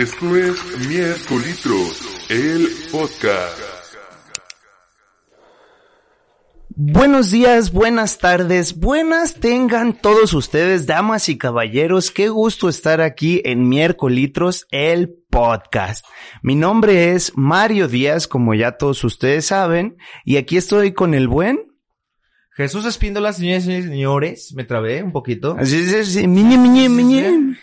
Esto es Miércolitros, el podcast. Buenos días, buenas tardes, buenas tengan todos ustedes, damas y caballeros. Qué gusto estar aquí en Miércolitros, el podcast. Mi nombre es Mario Díaz, como ya todos ustedes saben, y aquí estoy con el buen. Jesús Espíndola, señores y señores, me trabé un poquito. Así es, sí, miñe, miñe, miñe.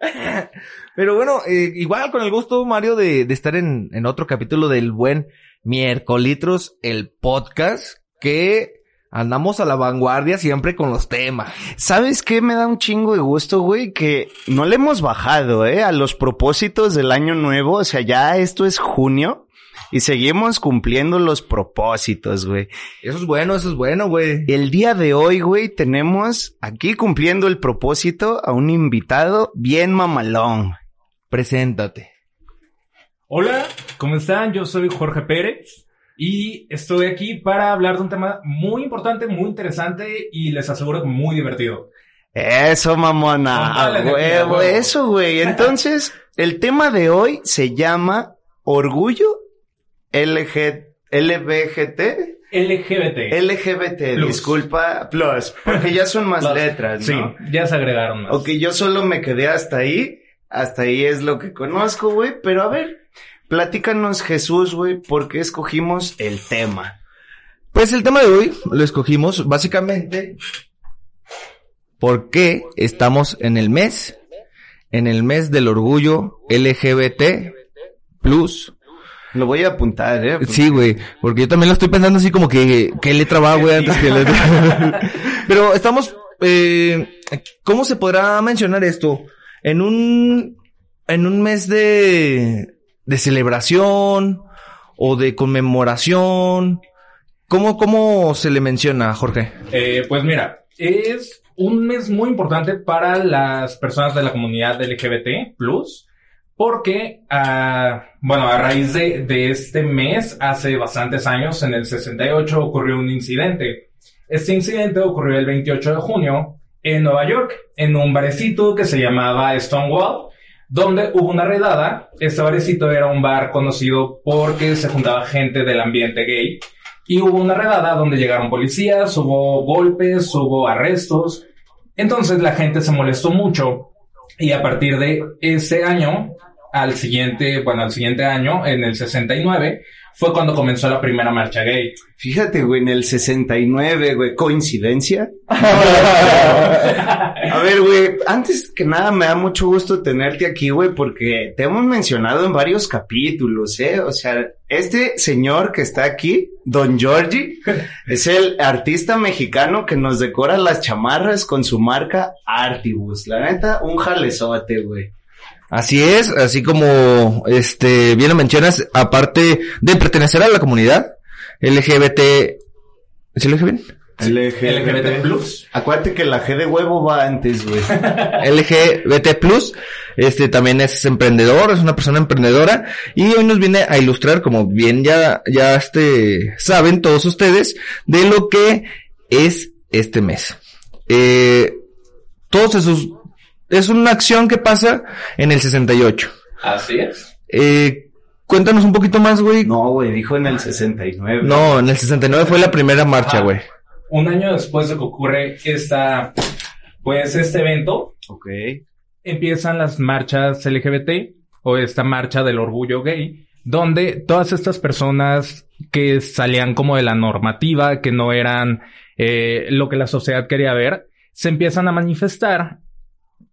Pero bueno, eh, igual con el gusto, Mario, de, de estar en, en otro capítulo del buen Miércolitros, el podcast, que andamos a la vanguardia siempre con los temas. ¿Sabes qué me da un chingo de gusto, güey? Que no le hemos bajado, ¿eh? A los propósitos del año nuevo. O sea, ya esto es junio y seguimos cumpliendo los propósitos, güey. Eso es bueno, eso es bueno, güey. El día de hoy, güey, tenemos aquí cumpliendo el propósito a un invitado bien mamalón. Preséntate. Hola, ¿cómo están? Yo soy Jorge Pérez y estoy aquí para hablar de un tema muy importante, muy interesante y les aseguro que muy divertido. Eso, mamona. Con toda la A energía, huevo, huevo. eso, güey. Entonces, el tema de hoy se llama Orgullo LG, LBGT. LGBT. LGBT, Plus. disculpa, plus, porque ya son más Plus. letras, Sí, ¿no? ya se agregaron más. Ok, yo solo me quedé hasta ahí, hasta ahí es lo que conozco, güey, pero a ver, platícanos Jesús, güey, ¿por qué escogimos el tema? Pues el tema de hoy lo escogimos básicamente porque estamos en el mes, en el mes del orgullo LGBT plus. Lo voy a apuntar, ¿eh? Sí, güey, porque yo también lo estoy pensando así como que, ¿qué letra va, güey? Antes que letra. Pero estamos, eh, ¿cómo se podrá mencionar esto? En un, en un mes de, de celebración o de conmemoración. ¿Cómo, cómo se le menciona, Jorge? Eh, pues mira, es un mes muy importante para las personas de la comunidad LGBT+, porque, ah, bueno, a raíz de, de este mes, hace bastantes años, en el 68, ocurrió un incidente. Este incidente ocurrió el 28 de junio en Nueva York, en un barecito que se llamaba Stonewall, donde hubo una redada. Este barecito era un bar conocido porque se juntaba gente del ambiente gay. Y hubo una redada donde llegaron policías, hubo golpes, hubo arrestos. Entonces la gente se molestó mucho y a partir de ese año, al siguiente, bueno, al siguiente año, en el 69, fue cuando comenzó la primera marcha gay. Fíjate, güey, en el 69, güey, ¿coincidencia? A ver, güey, antes que nada me da mucho gusto tenerte aquí, güey, porque te hemos mencionado en varios capítulos, ¿eh? O sea, este señor que está aquí, Don Giorgi, es el artista mexicano que nos decora las chamarras con su marca Artibus. La neta, un jalezote, güey. Así es, así como, este, bien lo mencionas, aparte de pertenecer a la comunidad LGBT, ¿sí lo dije bien? LGBT Plus. Acuérdate que la G de huevo va antes, güey. LGBT Plus, este también es emprendedor, es una persona emprendedora y hoy nos viene a ilustrar, como bien ya, ya este, saben todos ustedes, de lo que es este mes. Eh, todos esos, es una acción que pasa en el 68. Así es. Eh, cuéntanos un poquito más, güey. No, güey, dijo en el 69. No, en el 69 fue la primera marcha, Ah. güey. Un año después de que ocurre esta, pues este evento, Ok. empiezan las marchas LGBT o esta marcha del orgullo gay, donde todas estas personas que salían como de la normativa, que no eran eh, lo que la sociedad quería ver, se empiezan a manifestar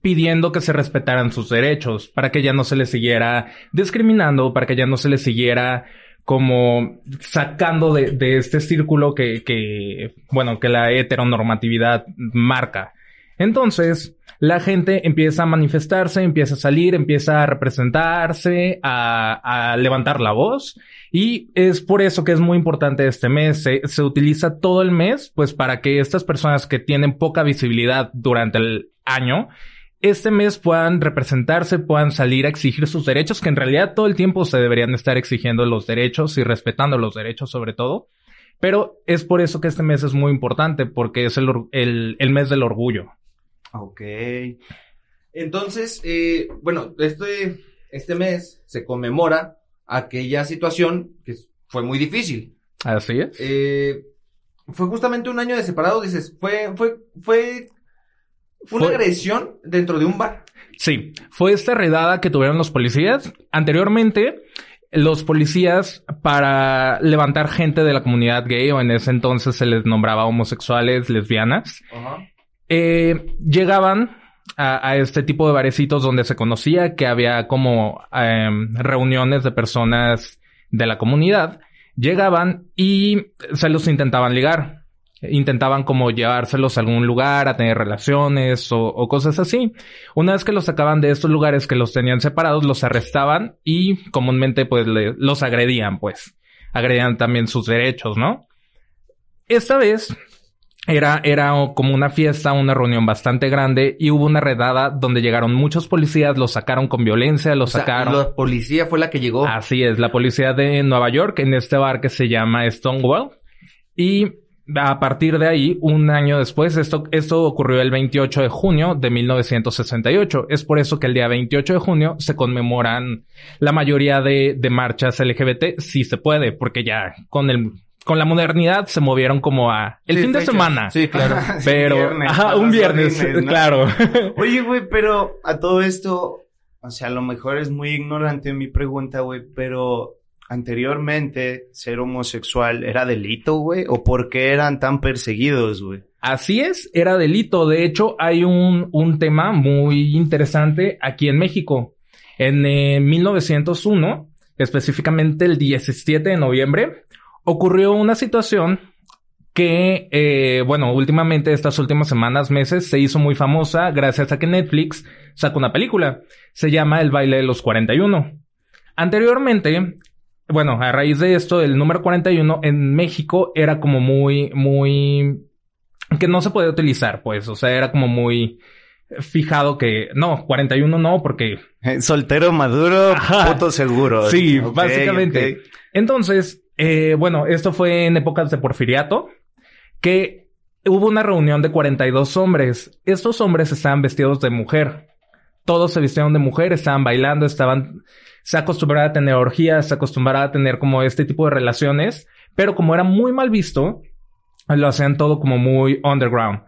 pidiendo que se respetaran sus derechos, para que ya no se les siguiera discriminando, para que ya no se les siguiera como sacando de, de este círculo que, que, bueno, que la heteronormatividad marca. Entonces, la gente empieza a manifestarse, empieza a salir, empieza a representarse, a, a levantar la voz. Y es por eso que es muy importante este mes. Se, se utiliza todo el mes, pues para que estas personas que tienen poca visibilidad durante el año, este mes puedan representarse, puedan salir a exigir sus derechos, que en realidad todo el tiempo se deberían estar exigiendo los derechos y respetando los derechos sobre todo. Pero es por eso que este mes es muy importante, porque es el, el, el mes del orgullo. Ok. Entonces, eh, bueno, este, este mes se conmemora aquella situación que fue muy difícil. Así es. Eh, fue justamente un año de separado, dices, fue, fue, fue, fue una agresión dentro de un bar. Sí, fue esta redada que tuvieron los policías. Anteriormente, los policías para levantar gente de la comunidad gay o en ese entonces se les nombraba homosexuales, lesbianas, eh, llegaban a, a este tipo de barecitos donde se conocía que había como em, reuniones de personas de la comunidad, llegaban y se los intentaban ligar. Intentaban como llevárselos a algún lugar, a tener relaciones o, o cosas así. Una vez que los sacaban de estos lugares que los tenían separados, los arrestaban y comúnmente pues le- los agredían, pues. Agredían también sus derechos, ¿no? Esta vez era, era como una fiesta, una reunión bastante grande y hubo una redada donde llegaron muchos policías, los sacaron con violencia, los O sea, sacaron. la policía fue la que llegó. Así es, la policía de Nueva York en este bar que se llama Stonewall. Y a partir de ahí, un año después, esto, esto ocurrió el 28 de junio de 1968. Es por eso que el día 28 de junio se conmemoran la mayoría de, de marchas LGBT, si se puede, porque ya con el, con la modernidad se movieron como a el Sí, fin de semana. Sí, claro. Pero, viernes, ajá, un viernes, claro. Oye, güey, pero a todo esto, o sea, a lo mejor es muy ignorante mi pregunta, güey, pero anteriormente ser homosexual era delito, güey, o por qué eran tan perseguidos, güey. Así es, era delito. De hecho, hay un, un tema muy interesante aquí en México. En eh, 1901, específicamente el 17 de noviembre, ocurrió una situación que, eh, bueno, últimamente, estas últimas semanas, meses, se hizo muy famosa gracias a que Netflix sacó una película. Se llama El baile de los 41. Anteriormente, bueno, a raíz de esto, el número 41 en México era como muy, muy que no se podía utilizar, pues, o sea, era como muy fijado que no, 41 no, porque Eh, Soltero maduro, puto seguro. sí, básicamente. Entonces, eh, bueno, esto fue en épocas de Porfiriato, que hubo una reunión de 42 hombres. Estos hombres estaban vestidos de mujer. Todos se vistieron de mujer, estaban bailando, estaban, se acostumbraba a tener orgías, se acostumbraba a tener como este tipo de relaciones, pero como era muy mal visto, lo hacían todo como muy underground.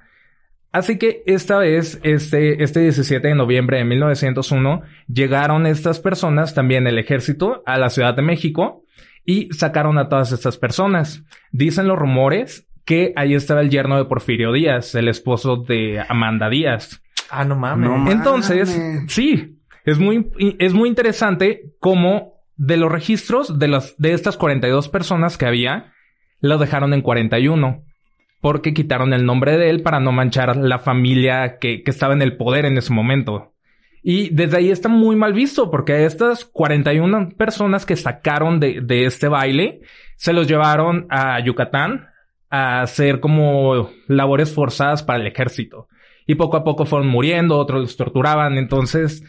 Así que esta vez, este, este 17 de noviembre de 1901, llegaron estas personas, también el ejército, a la Ciudad de México y sacaron a todas estas personas. Dicen los rumores que ahí estaba el yerno de Porfirio Díaz, el esposo de Amanda Díaz. Ah, no mames. No mames. Entonces, sí, es muy, es muy interesante cómo de los registros de las, de estas 42 personas que había, lo dejaron en 41. Porque quitaron el nombre de él para no manchar la familia que, que estaba en el poder en ese momento. Y desde ahí está muy mal visto porque estas 41 personas que sacaron de, de este baile, se los llevaron a Yucatán a hacer como labores forzadas para el ejército. Y poco a poco fueron muriendo, otros los torturaban. Entonces,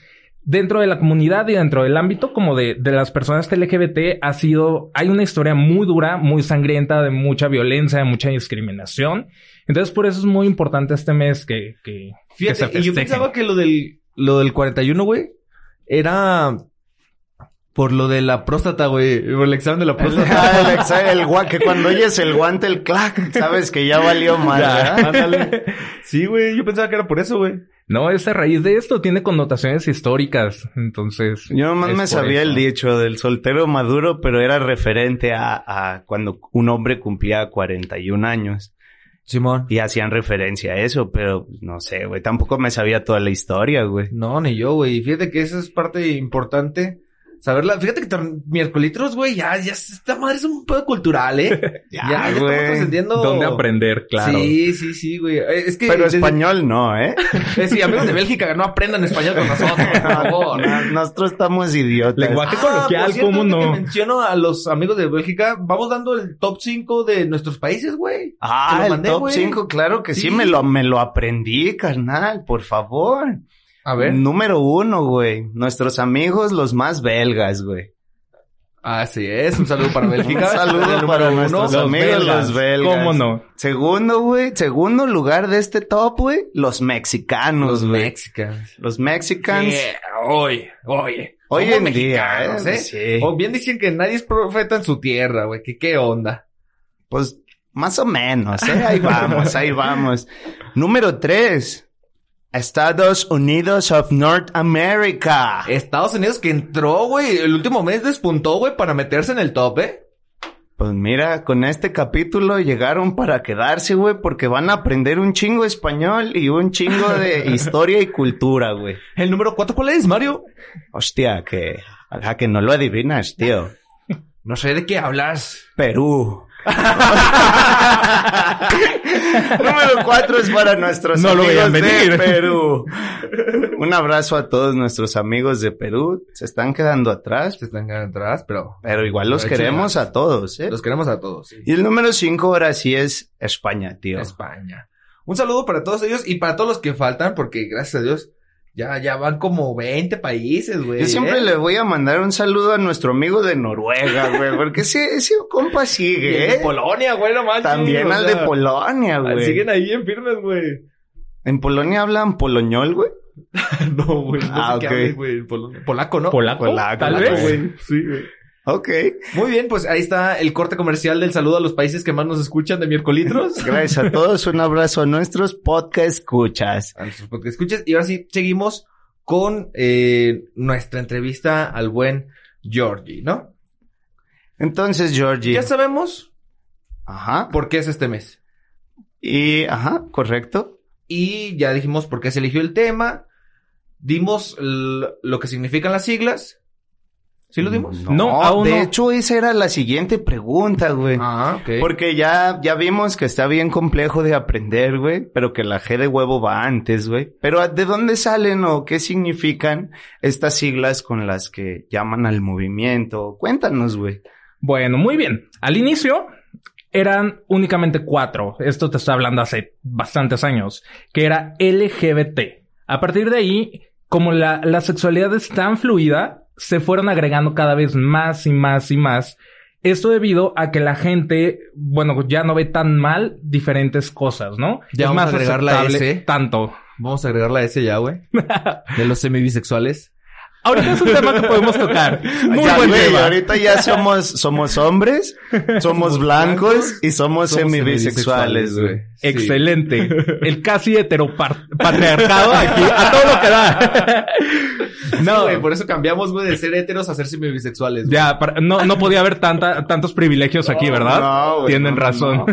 dentro de la comunidad y dentro del ámbito como de, de las personas LGBT ha sido, hay una historia muy dura, muy sangrienta, de mucha violencia, de mucha discriminación. Entonces, por eso es muy importante este mes que, que, que se Fíjate, y yo pensaba que lo del, lo del 41, güey, era por lo de la próstata, güey. Por el examen de la próstata. Ah, el exa- el gua- que cuando oyes el guante, el clac, sabes que ya valió mal. Sí, güey, yo pensaba que era por eso, güey. No, es a raíz de esto, tiene connotaciones históricas. Entonces. Yo nomás me sabía eso. el dicho del soltero maduro, pero era referente a, a cuando un hombre cumplía 41 años. Simón. Y hacían referencia a eso, pero no sé, güey. Tampoco me sabía toda la historia, güey. No, ni yo, güey. Fíjate que esa es parte importante saberla. Fíjate que miércolitros, güey, ya, ya, esta madre es un pedo cultural, ¿eh? ya, ya, estamos güey. trascendiendo. ¿Dónde aprender? Claro. Sí, sí, sí, güey. Eh, Es que. Pero desde- español no, ¿eh? Eh, sí, amigos de Bélgica, no aprendan español con nosotros, por favor. No, nosotros estamos idiotas. Lenguaje Ah, coloquial, por cierto, ¿cómo ahorita no? que menciono a los amigos de Bélgica, vamos dando el top 5 de nuestros países, güey. Te Ah, lo el mandé, top güey. 5, claro que sí. Sí. me lo, me lo aprendí, carnal, por favor. A ver. Número uno, güey. Nuestros amigos, los más belgas, güey. Así es, un saludo para Bélgica. Un saludo para número nuestros uno. Los amigos, belgas. los belgas. ¿Cómo no? Segundo, güey. Segundo lugar de este top, güey. Los mexicanos, Los güey. mexicanos. Los mexicans. Sí, oye, oye. Hoy en día, mexicanos, ¿eh? ¿eh? Sí. O bien dicen que nadie es profeta en su tierra, güey. Que qué onda. Pues más o menos, ¿eh? Ahí vamos, ahí vamos. Número tres. Estados Unidos of North America. Estados Unidos que entró, güey. El último mes despuntó, güey, para meterse en el top, ¿eh? Pues mira, con este capítulo llegaron para quedarse, güey, porque van a aprender un chingo español y un chingo de historia y cultura, güey. El número 4, ¿cuál es, Mario? Hostia, que, a que no lo adivinas, tío. No sé de qué hablas. Perú. Número cuatro es para nuestros No amigos de. Perú. Un abrazo a todos nuestros amigos de Perú. Se están quedando atrás, Se están quedando atrás, pero pero igual los queremos a todos, ¿eh? los queremos a todos. sí. Y el número cinco ahora sí es España, tío. España. Un saludo para todos ellos y para todos los que faltan, porque gracias a Dios ya, ya van como 20 países, güey. Yo siempre ¿eh? le voy a mandar un saludo a nuestro amigo de Noruega, güey, porque ese, ese compa Y el sigue, de ¿eh? Polonia, güey, no manches. También al sea, de Polonia, güey. Siguen ahí en firmes, güey. En Polonia hablan poloñol, güey. No, güey. No Ah, sé qué güey. Polaco, ¿no? ¿Polaco? Polaco, Tal polaco, vez. güey. Sí, güey. Ok. Muy bien, pues ahí está el corte comercial del saludo a los países que más nos escuchan de miércolitros. Gracias a todos. Un abrazo a nuestros podcast escuchas. a nuestros podcast escuchas. Y ahora sí, seguimos con eh, nuestra entrevista al buen Georgie, ¿no? Entonces, Georgie. Ya sabemos Ajá. por qué es este mes. Y, ajá, correcto. Y ya dijimos por qué se eligió el tema. Dimos lo que significan las siglas. ¿Sí lo dimos? No, aún de no. hecho, esa era la siguiente pregunta, güey. Ah, ok. Porque ya, ya vimos que está bien complejo de aprender, güey, pero que la G de huevo va antes, güey. Pero ¿de dónde salen o qué significan estas siglas con las que llaman al movimiento? Cuéntanos, güey. Bueno, muy bien. Al inicio eran únicamente cuatro. Esto te está hablando hace bastantes años. Que era LGBT. A partir de ahí, como la, la sexualidad es tan fluida, se fueron agregando cada vez más y más y más. Esto debido a que la gente, bueno, ya no ve tan mal diferentes cosas, ¿no? Ya vamos a agregar la S. Tanto. Vamos a agregar la S ya, güey. De los semibisexuales. Ahorita es un tema que podemos tocar. Muy Ya, buen güey, tema. ahorita ya somos, somos hombres, somos blancos y somos, Somos semibisexuales, güey. Sí. Excelente. El casi heteropatriarcado aquí a todo lo que da. No, güey, por eso cambiamos, güey, de ser heteros a ser semibisexuales. güey. ya, para- no, no podía haber tanta, tantos privilegios aquí, ¿verdad? no, güey, Tienen no, razón. no.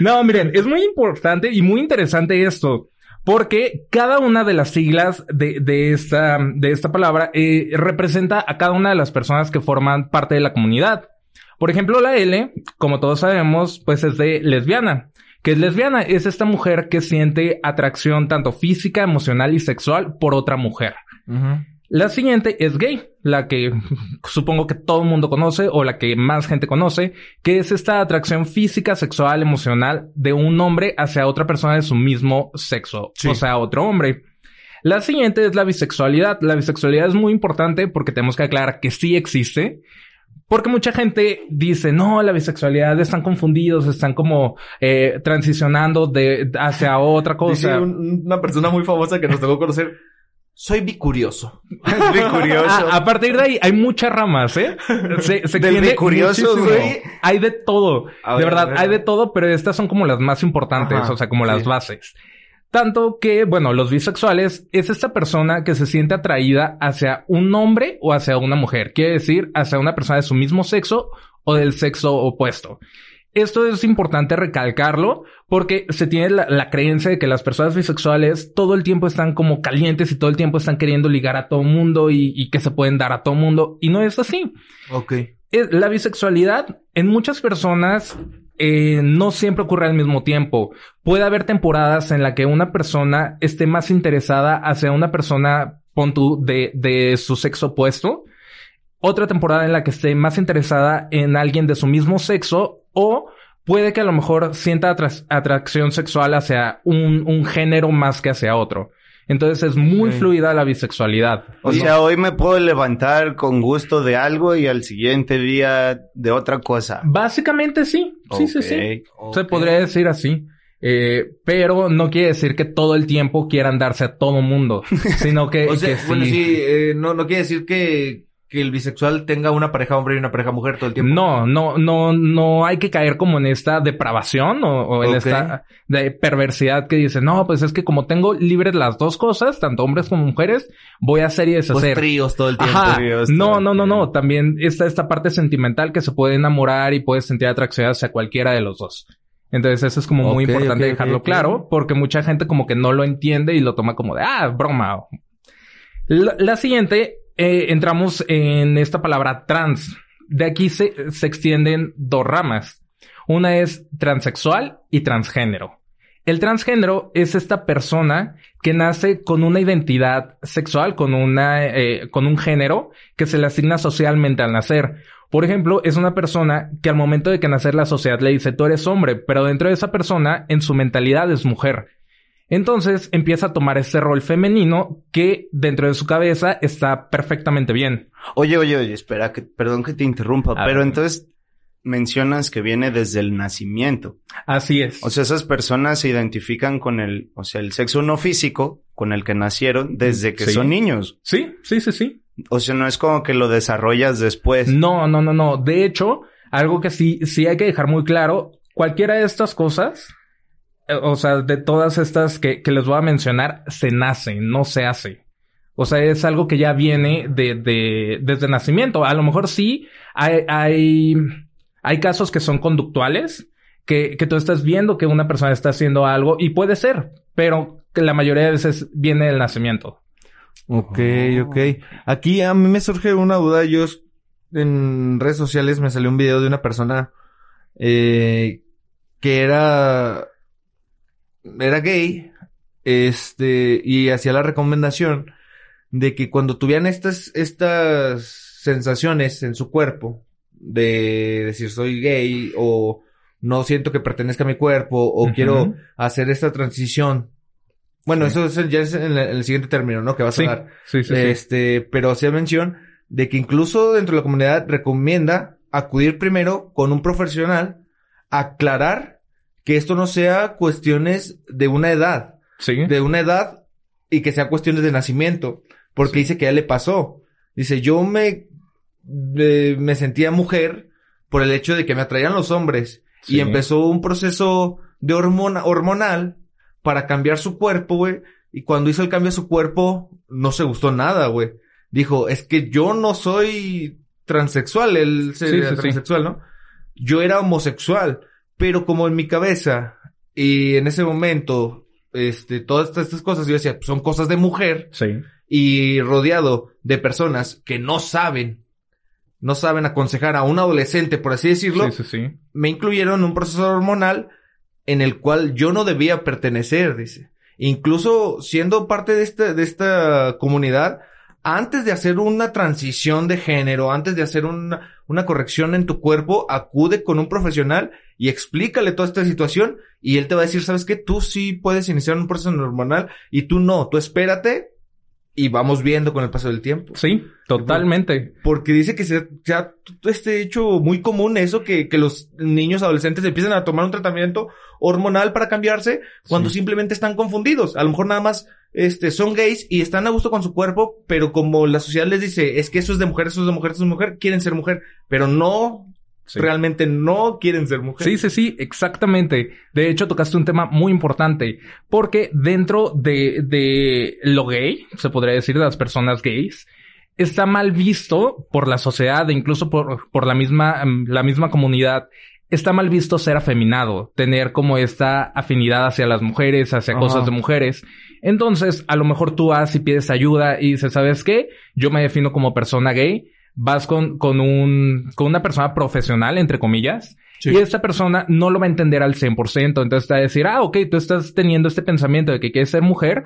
No. miren, es muy importante y muy interesante esto. Porque cada una de las siglas de, de esta, de esta palabra eh, representa a cada una de las personas que forman parte de la comunidad. Por ejemplo, la L, como todos sabemos, pues es de lesbiana. ¿Qué es lesbiana? Es esta mujer que siente atracción tanto física, emocional y sexual por otra mujer. La siguiente es gay, la que supongo que todo el mundo conoce o la que más gente conoce, que es esta atracción física, sexual, emocional de un hombre hacia otra persona de su mismo sexo, Sí. o sea, otro hombre. La siguiente es la bisexualidad. La bisexualidad es muy importante porque tenemos que aclarar que sí existe. Porque mucha gente dice, no, la bisexualidad están confundidos, están como eh, transicionando de hacia otra Dice cosa. un- una persona muy famosa que nos tocó conocer. Soy bicurioso. Es bien curioso. Ah, A, a partir de ahí hay muchas ramas, ¿eh? Se, se Del bicurioso, güey. Hay de todo. De ver, verdad, hay de todo, pero estas son como las más importantes, Ajá, o sea, como las bases. Tanto que, bueno, los bisexuales es esta persona que se siente atraída hacia un hombre o hacia una mujer. Quiere decir, hacia una persona de su mismo sexo o del sexo opuesto. Esto es importante recalcarlo porque se tiene la, la, creencia de que las personas bisexuales todo el tiempo están como calientes y todo el tiempo están queriendo ligar a todo mundo y, y que se pueden dar a todo mundo y no es así. Ok. La bisexualidad en muchas personas eh, no siempre ocurre al mismo tiempo. Puede haber temporadas en la que una persona esté más interesada hacia una persona, pon tú, de, de su sexo opuesto. Otra temporada en la que esté más interesada en alguien de su mismo sexo o puede que a lo mejor sienta atra- atracción sexual hacia un, un género más que hacia otro. Entonces es muy fluida la bisexualidad. O sea, hoy me puedo levantar con gusto de algo y al siguiente día de otra cosa. Básicamente sí. Sí, sí, sí. Se podría decir así. Eh, pero no quiere decir que todo el tiempo quieran darse a todo mundo, sino que, O sea, que bueno, sí, eh, no, no quiere decir que, que el bisexual tenga una pareja hombre y una pareja mujer todo el tiempo. No, no, no, no hay que caer como en esta depravación o, o en esta de perversidad que dice, no, pues es que como tengo libres las dos cosas, tanto hombres como mujeres, voy a hacer y Pues deshacer. tríos todo el tiempo. Ajá. No, no, no, no. También está esta parte sentimental que se puede enamorar y puede sentir atracción hacia cualquiera de los dos. Entonces eso es como muy importante dejarlo claro porque mucha gente como que no lo entiende y lo toma como de, ah, broma. La, la siguiente, eh, entramos en esta palabra trans. De aquí se, se extienden dos ramas. Una es transexual y transgénero. El transgénero es esta persona que nace con una identidad sexual, con una, eh, con un género que se le asigna socialmente al nacer. Por ejemplo, es una persona que al momento de que nacer la sociedad le dice tú eres hombre, pero dentro de esa persona, en su mentalidad es mujer. Entonces empieza a tomar ese rol femenino que dentro de su cabeza está perfectamente bien. Oye, oye, oye, espera, que, perdón que te interrumpa, A pero ver. entonces mencionas que viene desde el nacimiento. Así es. O sea, esas personas se identifican con el, o sea, el sexo no físico con el que nacieron desde que Sí. son niños. sí, sí, sí, sí. O sea, no es como que lo desarrollas después. No, no, no, no. De hecho, algo que sí, sí hay que dejar muy claro, cualquiera de estas cosas, o sea, de todas estas que, que les voy a mencionar, se nace, no se hace. O sea, es algo que ya viene de, de, desde nacimiento. A lo mejor sí hay, hay, hay casos que son conductuales, que, que tú estás viendo que una persona está haciendo algo y puede ser, pero que la mayoría de veces viene del nacimiento. Ok, ok. Aquí a mí me surge una duda. Yo en redes sociales me salió un video de una persona eh, que era era gay, este, y hacía la recomendación de que cuando tuvieran estas estas sensaciones en su cuerpo de decir soy gay o no siento que pertenezca a mi cuerpo o quiero hacer esta transición. Bueno, Sí. eso es ya es en el, en el siguiente término, ¿no? Que va a Sí, sonar. sí, sí. sí. Este, pero hacía mención de que incluso dentro de la comunidad recomienda acudir primero con un profesional aclarar que esto no sea cuestiones de una edad, Sí. de una edad y que sea cuestiones de nacimiento, porque Sí. dice que a él le pasó. Dice, yo me, eh, me sentía mujer por el hecho de que me atraían los hombres Sí. y empezó un proceso de hormona, hormonal para cambiar su cuerpo, güey. Y cuando hizo el cambio a su cuerpo, no se gustó nada, güey. Dijo, es que yo no soy transexual, él sí. transexual, ¿no? Yo era homosexual, pero como en mi cabeza y en ese momento, este, todas estas, estas cosas, yo decía, "Pues son cosas de mujer Sí. y rodeado de personas que no saben, no saben aconsejar a un adolescente, por así decirlo, Sí, sí, sí. me incluyeron en un proceso hormonal en el cual yo no debía pertenecer, dice. Incluso siendo parte de esta, de esta comunidad, antes de hacer una transición de género, antes de hacer una, una corrección en tu cuerpo, acude con un profesional y explícale toda esta situación y él te va a decir, ¿sabes qué? Tú sí puedes iniciar un proceso hormonal y tú no, tú espérate y vamos viendo con el paso del tiempo. Sí, totalmente. Porque dice que se, se ha este hecho muy común eso, que, que los niños adolescentes empiezan a tomar un tratamiento hormonal para cambiarse cuando Sí. simplemente están confundidos. A lo mejor nada más este, son gays y están a gusto con su cuerpo, pero como la sociedad les dice, es que eso es de mujer, eso es de mujer, eso es de mujer, quieren ser mujer, pero no, Sí. realmente no quieren ser mujer. Sí, sí, sí, exactamente. De hecho, tocaste un tema muy importante, porque dentro de, de lo gay, se podría decir, de las personas gays, está mal visto por la sociedad e incluso por, por la misma, la misma comunidad está mal visto ser afeminado, tener como esta afinidad hacia las mujeres, hacia Ajá. cosas de mujeres. Entonces, a lo mejor tú vas y pides ayuda y dices, ¿sabes qué? Yo me defino como persona gay. Vas con, con un, con una persona profesional, entre comillas. Sí. Y esta persona no lo va a entender al 100%. Entonces te va a decir, ah, ok, tú estás teniendo este pensamiento de que quieres ser mujer.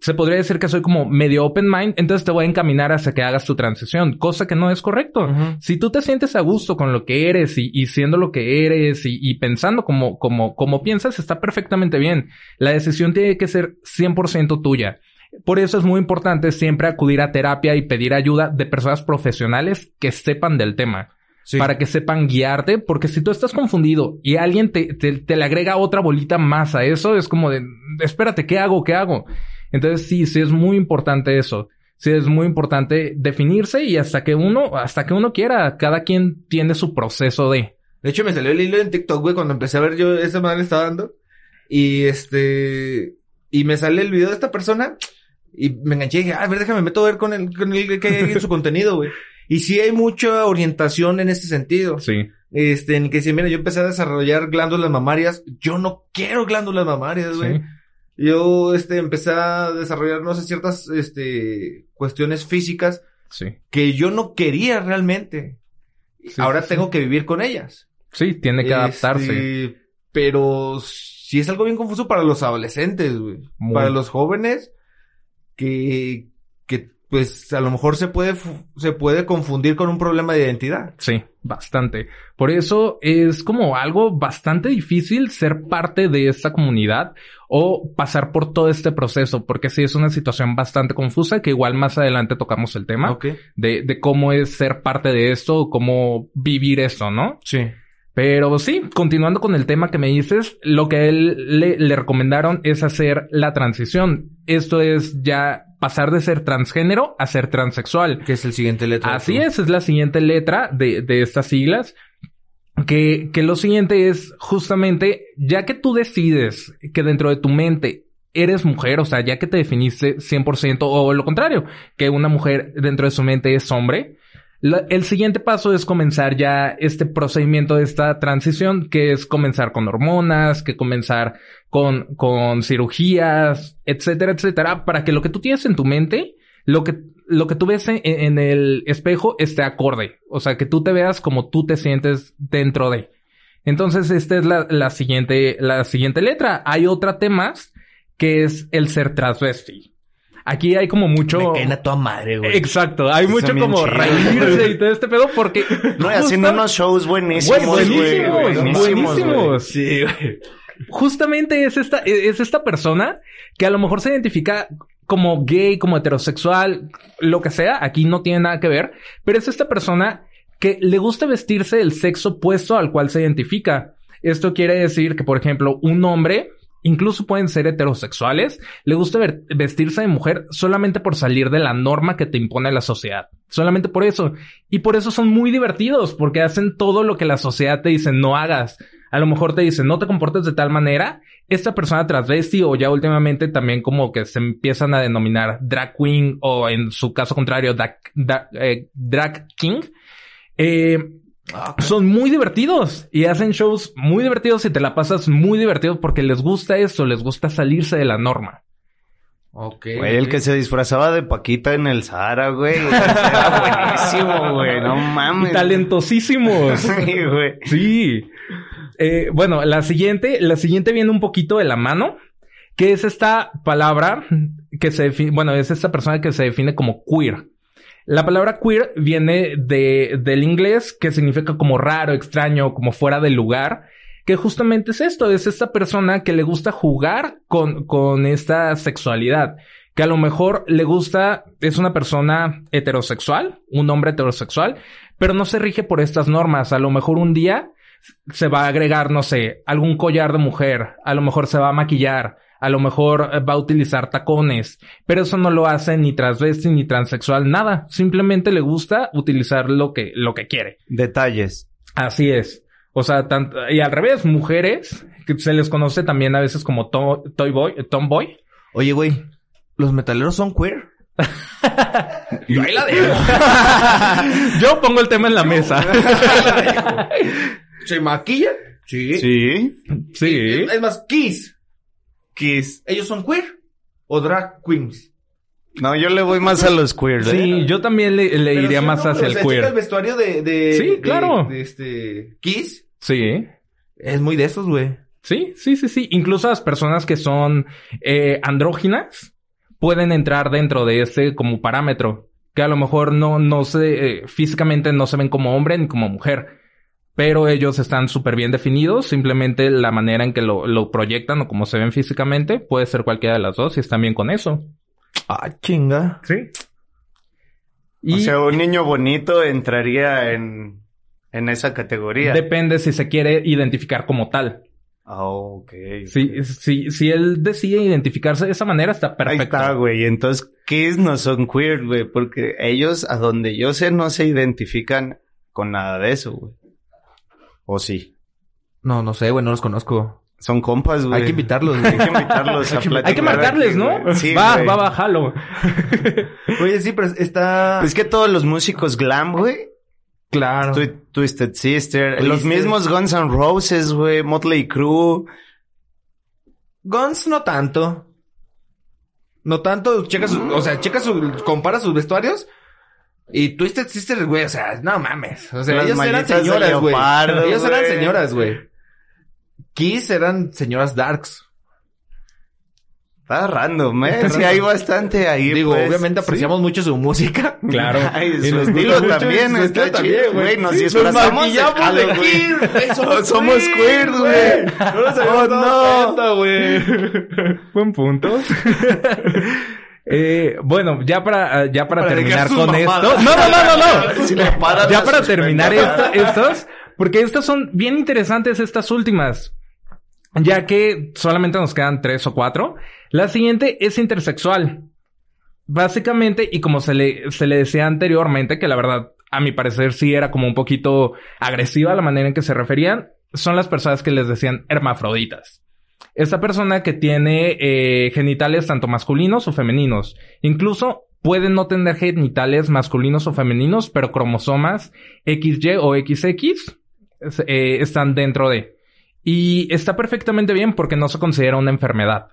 Se podría decir que soy como medio open mind. Entonces te voy a encaminar hacia que hagas tu transición. Cosa que no es correcto. Si tú te sientes a gusto con lo que eres y, y siendo lo que eres y, y pensando como, como, como piensas, está perfectamente bien. La decisión tiene que ser 100% tuya. Por eso es muy importante siempre acudir a terapia y pedir ayuda de personas profesionales que sepan del tema. Sí. Para que sepan guiarte, porque si tú estás confundido y alguien te, te, te le agrega otra bolita más a eso, es como de, espérate, ¿qué hago? ¿Qué hago? Entonces sí, sí es muy importante eso. Sí es muy importante definirse y hasta que uno, hasta que uno quiera, cada quien tiene su proceso de. De hecho, me salió el hilo en TikTok, güey, cuando empecé a ver yo esa madre estaba dando. Y este. Y me sale el video de esta persona. Y me enganché y dije, "Ah, a ver, déjame meto a ver con el, con el que hay en su contenido, güey. Y sí hay mucha orientación en este sentido. Sí. Este, en que si, mira, yo empecé a desarrollar glándulas mamarias. Yo no quiero glándulas mamarias, güey. Sí. Yo, este, empecé a desarrollar, no sé, ciertas, este, cuestiones físicas Sí. que yo no quería realmente. Sí, Ahora sí, tengo que vivir con ellas. Sí, tiene que adaptarse. Este, pero sí es algo bien confuso para los adolescentes, güey. Muy. Para los jóvenes que, que pues a lo mejor se puede, se puede confundir con un problema de identidad. Sí, bastante. Por eso es como algo bastante difícil ser parte de esta comunidad o pasar por todo este proceso, porque sí es una situación bastante confusa que igual más adelante tocamos el tema de, de cómo es ser parte de esto o cómo vivir esto, ¿no? Sí. Pero sí, continuando con el tema que me dices, lo que a él le, le recomendaron es hacer la transición. Esto es ya pasar de ser transgénero a ser transexual. Que es el siguiente letra. Así es, es la siguiente letra de, de estas siglas. Que, que lo siguiente es justamente, ya que tú decides que dentro de tu mente eres mujer, o sea, ya que te definiste 100% o lo contrario, que una mujer dentro de su mente es hombre, el siguiente paso es comenzar ya este procedimiento de esta transición, que es comenzar con hormonas, que comenzar con, con cirugías, etcétera, etcétera, para que lo que tú tienes en tu mente, lo que, lo que tú ves en, en el espejo esté acorde. O sea, que tú te veas como tú te sientes dentro de. Entonces, esta es la, la siguiente, la siguiente letra. Hay otra temas que es el ser transvesti. Aquí hay como mucho... Me caen a toda madre, güey. Exacto, hay mucho como reírse y todo este pedo porque... No, y haciendo unos shows buenísimos, Güey, güey. buenísimos, buenísimos. güey. Sí, güey. justamente es esta, es esta persona que a lo mejor se identifica como gay, como heterosexual, lo que sea, aquí no tiene nada que ver, pero es esta persona que le gusta vestirse del sexo opuesto al cual se identifica. Esto quiere decir que, por ejemplo, un hombre, incluso pueden ser heterosexuales, le gusta vestirse de mujer solamente por salir de la norma que te impone la sociedad. Solamente por eso. Y por eso son muy divertidos, porque hacen todo lo que la sociedad te dice no hagas. A lo mejor te dicen no te comportes de tal manera. Esta persona transvesti o ya últimamente también como que se empiezan a denominar drag queen o en su caso contrario drag, eh, king. Eh, son muy divertidos y hacen shows muy divertidos y te la pasas muy divertido porque les gusta eso, les gusta salirse de la norma. Ok. Güey, el que se disfrazaba de Paquita en el Sahara, güey. Era buenísimo, güey. No mames. Y talentosísimos. Sí, güey. Sí. Eh, bueno, la siguiente, la siguiente viene un poquito de la mano, que es esta palabra que se define, bueno, es esta persona que se define como queer. La palabra queer viene de, del inglés que significa como raro, extraño, como fuera del lugar. Que justamente es esto, es esta persona que le gusta jugar con, con esta sexualidad. Que a lo mejor le gusta, es una persona heterosexual, un hombre heterosexual, pero no se rige por estas normas. A lo mejor un día se va a agregar, no sé, algún collar de mujer, a lo mejor se va a maquillar, a lo mejor eh, va a utilizar tacones, pero eso no lo hace ni transvesti ni transexual, nada, simplemente le gusta utilizar lo que, lo que quiere. Detalles. Así es. O sea, tanto, y al revés, mujeres, que se les conoce también a veces como to- toy boy, tomboy. Oye, güey. ¿Los metaleros son queer? Yo ahí la dejo. Yo pongo el tema en la mesa. se maquillan. Sí. Sí. Sí. Es, es más, Kiss. Kiss. ¿Ellos son queer? ¿O drag queens? No, yo le voy más a los queer, ¿eh? Sí, yo también le, iría sí, más no, hacia o el sea, checa el queer. vestuario de... de Sí, de- claro. De, este... Kiss. Sí. Es muy de esos, güey. Sí, sí, sí, sí. Incluso las personas que son eh, andróginas pueden entrar dentro de ese como parámetro. Que a lo mejor no, no se, eh, físicamente no se ven como hombre ni como mujer. Pero ellos están súper bien definidos. Simplemente la manera en que lo, lo proyectan o como se ven físicamente puede ser cualquiera de las dos y están bien con eso. Ah, chinga. Sí. Y O sea, un niño bonito entraría en, en esa categoría. depende si se quiere identificar como tal. Ah, ok. Si, si, si él decide identificarse de esa manera, está Ahí perfecto. está, güey. Entonces, Kiss no son queer, güey, porque ellos, a donde yo sé, no se identifican con nada de eso, güey. ¿O sí? No, no sé, güey, no los conozco. Son compas, güey. Hay que invitarlos, güey. Hay que invitarlos a platicar. Hay que marcarles, aquí, ¿no? Sí, va, güey. va, bájalo. Oye, sí, pero está... Pues que todos los músicos glam, güey. claro. Twi- Twisted Sister. Twisted. Los mismos Guns N' Roses, güey. Motley Crue. Guns no tanto. No tanto, checa su, o sea, checa su, compara sus vestuarios. Y Twisted Sister, güey, o sea, no mames. O sea, ellos eran señoras, güey. Ellos eran señoras, güey. Kiss eran señoras darks. Está random, ¿eh? Está Sí, random. hay bastante ahí, Digo, pues. obviamente apreciamos mucho su música. Claro. Ay, Y su nos estilo también su está estilo también, güey. Nos Sí, disfrazamos de. Somos, Somos queer, güey. No nos Oh, habíamos dado no. güey. Buen punto. Eh, bueno, ya para, ya para, Para terminar con mamadas. esto. No, no, no, no, no. Si ya para terminar esto, estos, porque estas son bien interesantes estas últimas. Ya que solamente nos quedan tres o cuatro. La siguiente es intersexual. Básicamente, y como se le, se le decía anteriormente, que la verdad, a mi parecer sí era como un poquito agresiva la manera en que se referían, son las personas que les decían hermafroditas. Esta persona que tiene eh, genitales tanto masculinos o femeninos. Incluso pueden no tener genitales masculinos o femeninos, pero cromosomas XY o XX eh, están dentro de. Y está perfectamente bien porque no se considera una enfermedad.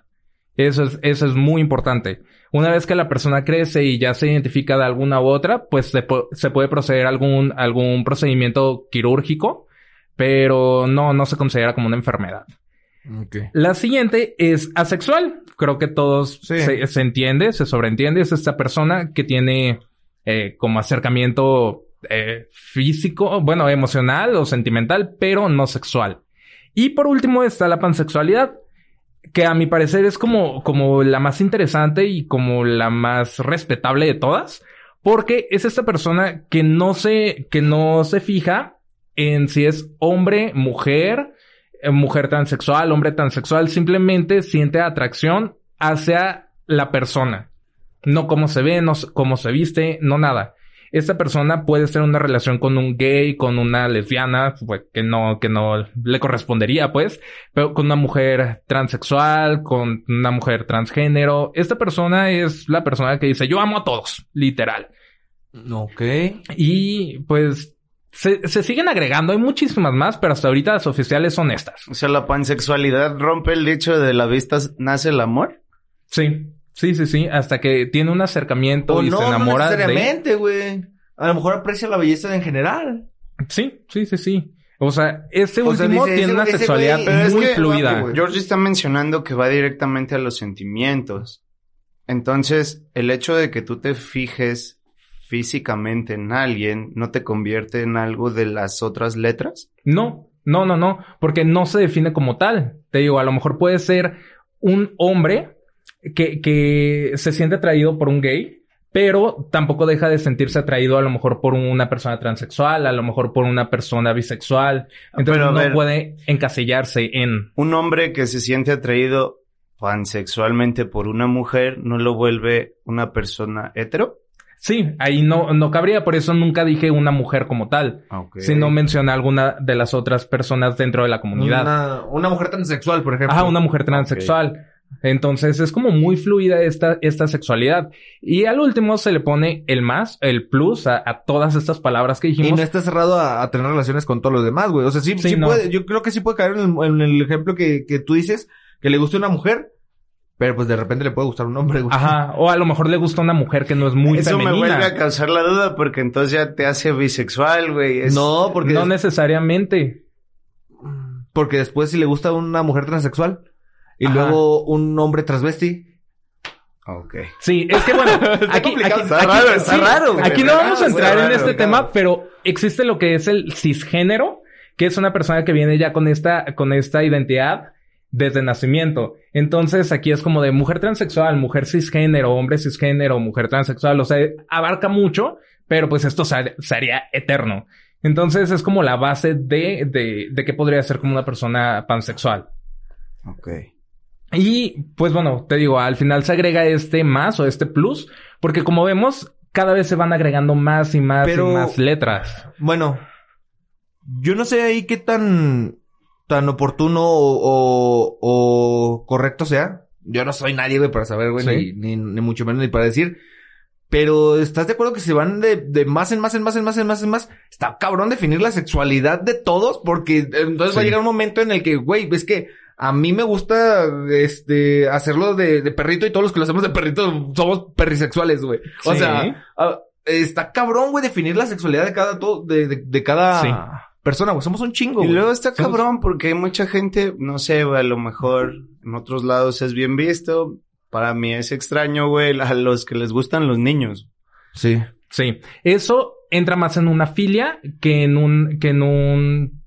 Eso es, eso es muy importante. Una vez que la persona crece y ya se identifica de alguna u otra, pues se, pu- se puede proceder a algún, algún procedimiento quirúrgico, pero no, no se considera como una enfermedad. La siguiente es asexual. Creo que todos Sí. se, se entiende, se sobreentiende. Es esta persona que tiene eh, como acercamiento eh, físico, bueno, emocional o sentimental, pero no sexual. Y por último está la pansexualidad, que a mi parecer es como, como la más interesante y como la más respetable de todas, porque es esta persona que no se, que no se fija en si es hombre, mujer, mujer transexual, hombre transexual, simplemente siente atracción hacia la persona. No cómo se ve, no cómo se viste, no nada. Esta persona puede ser una relación con un gay, con una lesbiana, pues, que no, que no le correspondería, pues, pero con una mujer transexual, con una mujer transgénero. Esta persona es la persona que dice, yo amo a todos, literal. Ok. Y pues se, se siguen agregando, hay muchísimas más, pero hasta ahorita las oficiales son estas. O sea, la pansexualidad rompe el dicho de la vista nace el amor. Sí, sí, sí, sí, hasta que tiene un acercamiento O y no, se no enamora de... necesariamente, güey. A lo mejor aprecia la belleza en general. Sí, sí, sí, sí. O sea, este O sea, último dice, tiene ese- una sexualidad güey- Pero es muy que, fluida. guapo. George está mencionando que va directamente a los sentimientos. Entonces, el hecho de que tú te fijes físicamente en alguien no te convierte en algo de las otras letras. No, no, no, no, porque no se define como tal. Te digo, a lo mejor puede ser un hombre que, que se siente atraído por un gay, pero tampoco deja de sentirse atraído a lo mejor por una persona transexual, a lo mejor por una persona bisexual. Entonces no puede encasillarse en... Un hombre que se siente atraído pansexualmente por una mujer no lo vuelve una persona hetero. Sí, ahí no, no cabría, por eso nunca dije una mujer como tal, Ok. sino mencioné alguna de las otras personas dentro de la comunidad. Una, una mujer transexual, por ejemplo. Ajá, una mujer transexual. Entonces es como muy fluida esta, esta sexualidad. Y al último se le pone el más, el plus a, a todas estas palabras que dijimos. Y no está cerrado a, a tener relaciones con todos los demás, güey. O sea, sí, Sí, sí no. puede, yo creo que sí puede caer en el, en el ejemplo que, que tú dices, que le guste una mujer, pero pues de repente le puede gustar un hombre, güey. Ajá. O a lo mejor le gusta una mujer que no es muy Eso me vuelve a causar la duda porque entonces ya te hace bisexual, güey. Es- No, porque, No necesariamente. porque después si le gusta una mujer transexual y Ajá. luego un hombre transvesti. Ok. Sí, es que bueno, aquí, complicado, aquí- está aquí- raro, está sí, raro, güey. Aquí no vamos a entrar en este tema, pero existe lo que es el cisgénero, que es una persona que viene ya con esta, con esta identidad desde nacimiento. Entonces aquí es como de mujer transexual, mujer cisgénero, hombre cisgénero, mujer transexual, o sea, abarca mucho, pero pues esto se- sería eterno. Entonces es como la base de, de, de que podría ser como una persona pansexual. Ok. Y pues bueno, te digo, al final se agrega este más o este plus, porque como vemos, cada vez se van agregando más y más Pero- y más letras. Bueno, yo no sé ahí qué tan, tan oportuno o, o, o correcto sea. Yo no soy nadie, güey, para saber, güey, Sí. ni, ni, ni mucho menos ni para decir. Pero ¿estás de acuerdo que se van de, de más en más en más en más en más en más? Está cabrón definir la sexualidad de todos porque eh, entonces va a Sí. llegar un momento en el que, güey, es que a mí me gusta, este, hacerlo de, de perrito y todos los que lo hacemos de perrito somos perrisexuales, güey. O Sí. sea, ah, está cabrón, güey, definir la sexualidad de cada, to- de, de, de cada Persona, güey. Somos un chingo, Y luego está Somos- cabrón porque hay mucha gente, no sé, güey, a lo mejor en otros lados es bien visto. Para mí es extraño, güey, a los que les gustan los niños. Sí. Sí. Eso entra más en una filia que en un, que en un,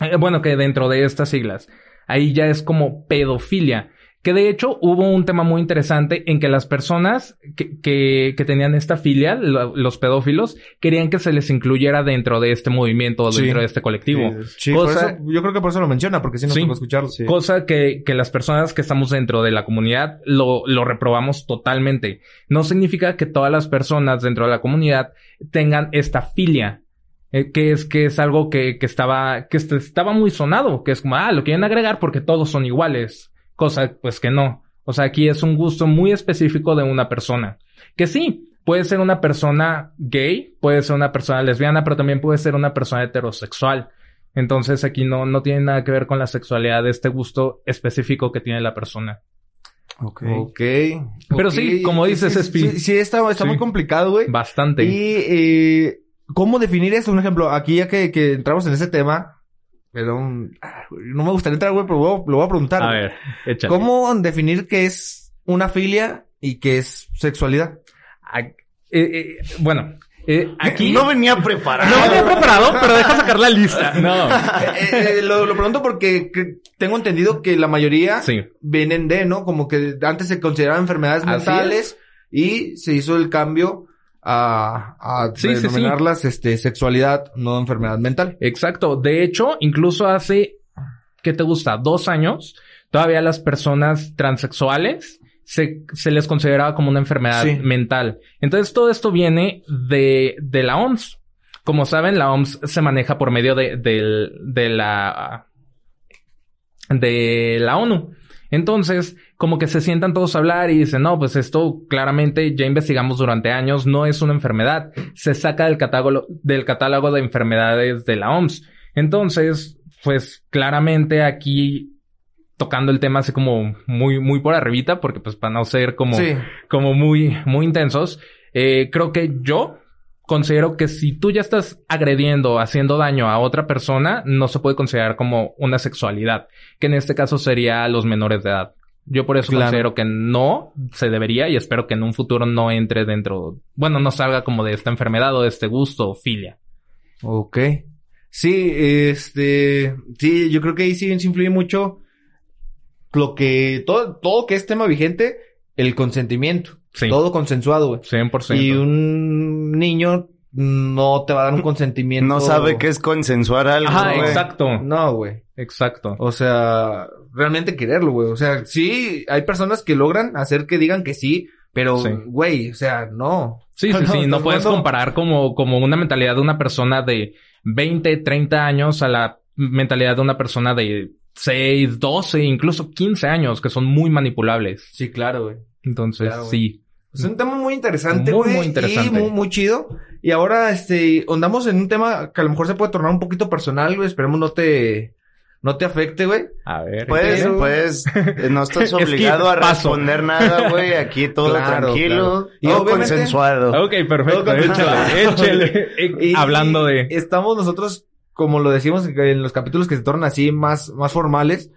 eh, bueno, que dentro de estas siglas. Ahí ya es como pedofilia. Que de hecho hubo un tema muy interesante en que las personas que, que, que tenían esta filia, lo- los pedófilos, querían que se les incluyera dentro de este movimiento, o Sí. dentro de este colectivo. Sí, Cosa- eso- yo creo que por eso lo menciona, porque sí nos Sí. tocó escucharlo. Sí. Cosa que, que las personas que estamos dentro de la comunidad lo, lo reprobamos totalmente. No significa que todas las personas dentro de la comunidad tengan esta filia. eh, que es, que es algo que, que estaba, que estaba muy sonado. Que es como, ah, lo quieren agregar porque todos son iguales. Cosa, pues que no. O sea, aquí es un gusto muy específico de una persona. Que sí, puede ser una persona gay, puede ser una persona lesbiana, pero también puede ser una persona heterosexual. Entonces aquí no, no tiene nada que ver con la sexualidad de este gusto específico que tiene la persona. Ok. Ok. Pero sí, como dices, sí, Espi. Sí, sí, está, está Sí. muy complicado, güey. Bastante. Y, eh, ¿cómo definir eso? Un ejemplo, aquí ya que, que entramos en ese tema, perdón, ah, güey, no me gustaría entrar, güey, pero lo voy a- lo voy a preguntar. A güey. ver, échale. ¿Cómo definir qué es una filia y qué es sexualidad? Ah, eh, eh, bueno, eh, aquí... No venía preparado. No venía preparado, pero deja sacar la lista. No. Eh, eh, lo, lo pregunto porque que- tengo entendido que la mayoría Sí. vienen de, ¿no? Como que antes se consideraban enfermedades Así mentales y se hizo el cambio a, a Sí, sí, sí. denominarlas este, sexualidad, no enfermedad mental. Exacto. De hecho, incluso hace, ¿qué te gusta? Dos años, todavía las personas transexuales se, se les consideraba como una enfermedad mental. Entonces, todo esto viene de, de la OMS. Como saben, la OMS se maneja por medio de, de la, de la ONU. Entonces, como que se sientan todos a hablar y dicen, no, pues esto claramente ya investigamos durante años, no es una enfermedad. Se saca del catálogo, del catálogo de enfermedades de la OMS. Entonces, pues claramente aquí tocando el tema así como muy, muy por arribita, porque pues para no ser como, Sí. como muy, muy intensos, eh, creo que yo considero que si tú ya estás agrediendo, haciendo daño a otra persona, no se puede considerar como una sexualidad, que en este caso sería a los menores de edad. Yo por eso Claro. considero que no se debería y espero que en un futuro no entre dentro, bueno, no salga como de esta enfermedad o de este gusto o filia. Ok. Sí, este, sí, yo creo que ahí sí, influye mucho lo que, todo, todo que es tema vigente, el consentimiento. Sí. Todo consensuado, güey. 100%. Y un niño no te va a dar un consentimiento. No sabe qué es consensuar algo. Ajá, güey. exacto. No, güey. Exacto. O sea, realmente quererlo, güey. O sea, sí, hay personas que logran hacer que digan que sí, pero, Sí. güey, o sea, no. Sí, sí, sí. No puedes comparar como, como una mentalidad de una persona de 20, 30 años a la mentalidad de una persona de 6, 12, incluso 15 años, que son muy manipulables. Sí, claro, güey. Entonces, Claro, sí. Es un tema muy interesante, Muy, güey. muy interesante. Y muy, muy chido. Y ahora, este, andamos en un tema que a lo mejor se puede tornar un poquito personal, güey. Esperemos no te, no te afecte, güey. A ver. Pues, ¿qué? pues, eh, no estás obligado a responder nada, güey. Aquí todo Claro, tranquilo. claro. Y todo consensuado. Ok, perfecto. Échale, échale. Y- Hablando de... Estamos nosotros, como lo decimos en los capítulos que se tornan así más, más formales,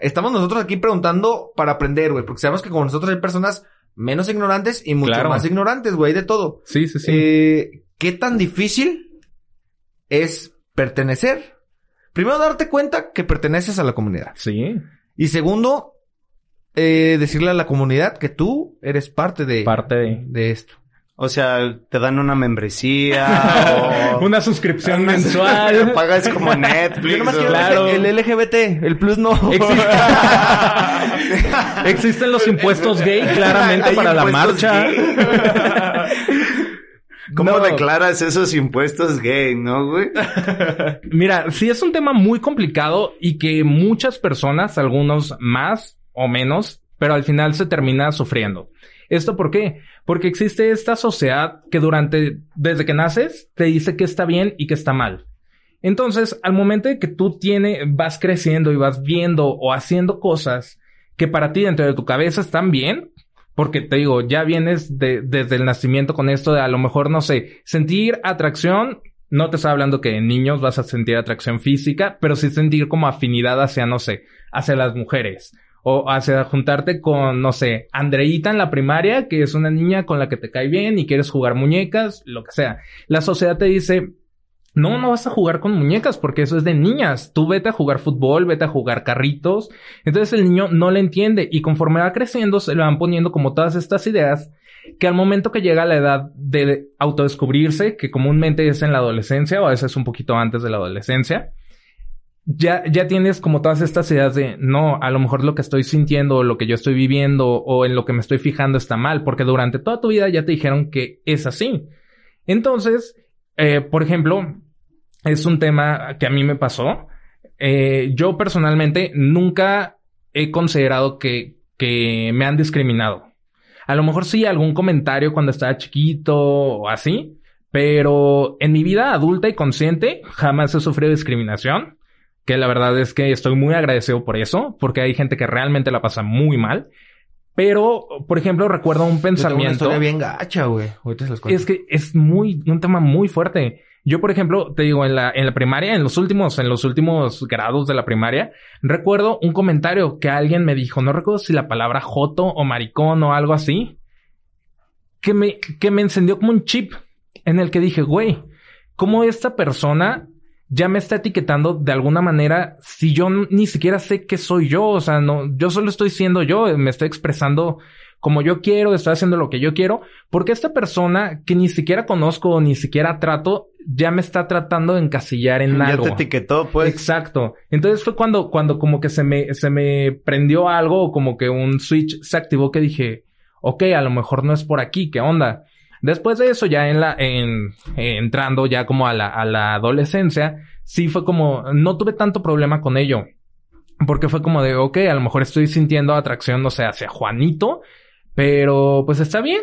estamos nosotros aquí preguntando para aprender, güey. Porque sabemos que como nosotros hay personas menos ignorantes y mucho Claro. más ignorantes, güey, de todo. Sí, sí, sí. Eh, ¿Qué tan difícil es pertenecer? Primero, darte cuenta que perteneces a la comunidad. sí. Y segundo, eh, decirle a la comunidad que tú eres parte de, Parte de... de esto. O sea, te dan una membresía o... Una suscripción mensual. Pagas como Netflix. Yo nomás o- quiero Claro. el LGBT, el plus no. Existe- Existen los impuestos gay claramente para la marcha. ¿Cómo No. declaras esos impuestos gay, no, güey? Mira, sí es un tema muy complicado y que muchas personas, algunos más o menos, pero al final se termina sufriendo. ¿Esto por qué? Porque existe esta sociedad que durante, desde que naces, te dice que está bien y que está mal. Entonces, al momento que tú tienes, vas creciendo y vas viendo o haciendo cosas que para ti dentro de tu cabeza están bien, porque te digo, ya vienes de- desde el nacimiento con esto de a lo mejor, no sé, sentir atracción, no te estoy hablando que en niños vas a sentir atracción física, pero sí sentir como afinidad hacia, no sé, hacia las mujeres. O hacia juntarte con, no sé, Andreita en la primaria, que es una niña con la que te cae bien y quieres jugar muñecas, lo que sea. La sociedad te dice, no, no vas a jugar con muñecas porque eso es de niñas. Tú vete a jugar fútbol, vete a jugar carritos. Entonces el niño no le entiende y conforme va creciendo se le van poniendo como todas estas ideas que al momento que llega la edad de autodescubrirse, que comúnmente es en la adolescencia o a veces un poquito antes de la adolescencia, ya, ya tienes como todas estas ideas de, no, a lo mejor lo que estoy sintiendo o lo que yo estoy viviendo o en lo que me estoy fijando está mal, porque durante toda tu vida ya te dijeron que es así. Entonces, eh, por ejemplo, es un tema que a mí me pasó. Eh, yo personalmente nunca he considerado que, que me han discriminado. A lo mejor sí algún comentario cuando estaba chiquito o así, pero en mi vida adulta y consciente jamás he sufrido discriminación, que la verdad es que estoy muy agradecido por eso, porque hay gente que realmente la pasa muy mal. Pero, por ejemplo, recuerdo un Yo tengo una pensamiento. historia bien gacha, güey. Ahorita se los cuento. Es que es muy, un tema muy fuerte. Yo, por ejemplo, te digo, en la, en la primaria, en los últimos, en los últimos grados de la primaria, recuerdo un comentario que alguien me dijo, no recuerdo si la palabra joto o maricón o algo así, que me, que me encendió como un chip en el que dije, güey, ¿cómo esta persona ya me está etiquetando de alguna manera si yo ni siquiera sé qué soy yo? O sea, no, yo solo estoy siendo yo, me estoy expresando como yo quiero, estoy haciendo lo que yo quiero, porque esta persona que ni siquiera conozco o ni siquiera trato, ya me está tratando de encasillar en Ya algo. te etiquetó, pues. Exacto. Entonces fue cuando, cuando como que se me, se me prendió algo, o como que un switch se activó que dije, ok, a lo mejor no es por aquí, ¿qué onda? Después de eso, ya en la, en, entrando ya como a la, a la adolescencia, sí fue como, no tuve tanto problema con ello. Porque fue como de, ok, a lo mejor estoy sintiendo atracción, no sé, hacia Juanito, pero pues está bien,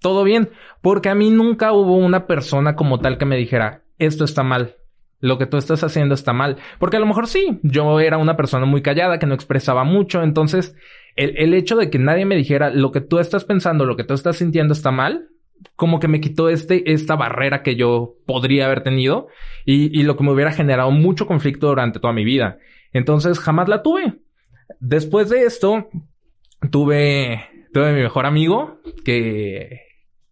todo bien. Porque a mí nunca hubo una persona como tal que me dijera, esto está mal. Lo que tú estás haciendo está mal. Porque a lo mejor sí, yo era una persona muy callada que no expresaba mucho. Entonces, el, el hecho de que nadie me dijera lo que tú estás pensando, lo que tú estás sintiendo está mal, como que me quitó este, esta barrera que yo podría haber tenido y, y lo que me hubiera generado mucho conflicto durante toda mi vida. Entonces, jamás la tuve. Después de esto, tuve, tuve mi mejor amigo que,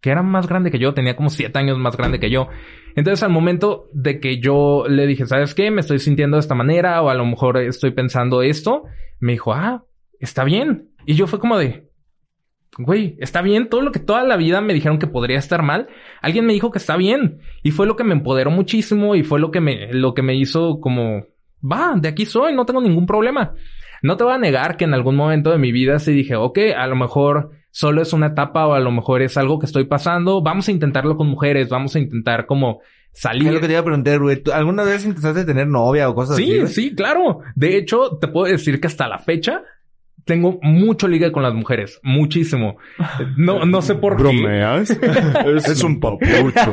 que era más grande que yo, tenía como siete años más grande que yo. Entonces, al momento de que yo le dije, ¿sabes qué? Me estoy sintiendo de esta manera o a lo mejor estoy pensando esto, me dijo, ah, está bien. Y yo fue como de, güey, está bien, todo lo que toda la vida me dijeron que podría estar mal, alguien me dijo que está bien. Y fue lo que me empoderó muchísimo y fue lo que me, lo que me hizo como, va, de aquí soy, no tengo ningún problema. No te voy a negar que en algún momento de mi vida sí dije, ok, a lo mejor solo es una etapa o a lo mejor es algo que estoy pasando. Vamos a intentarlo con mujeres, vamos a intentar como salir. Es lo que te iba a preguntar, güey. ¿Tú ¿Alguna vez intentaste tener novia o cosas así? Sí, sí, claro. De hecho, te puedo decir que hasta la fecha tengo mucho liga con las mujeres. Muchísimo. No, no sé por qué. ¿Bromeas? es un papucho.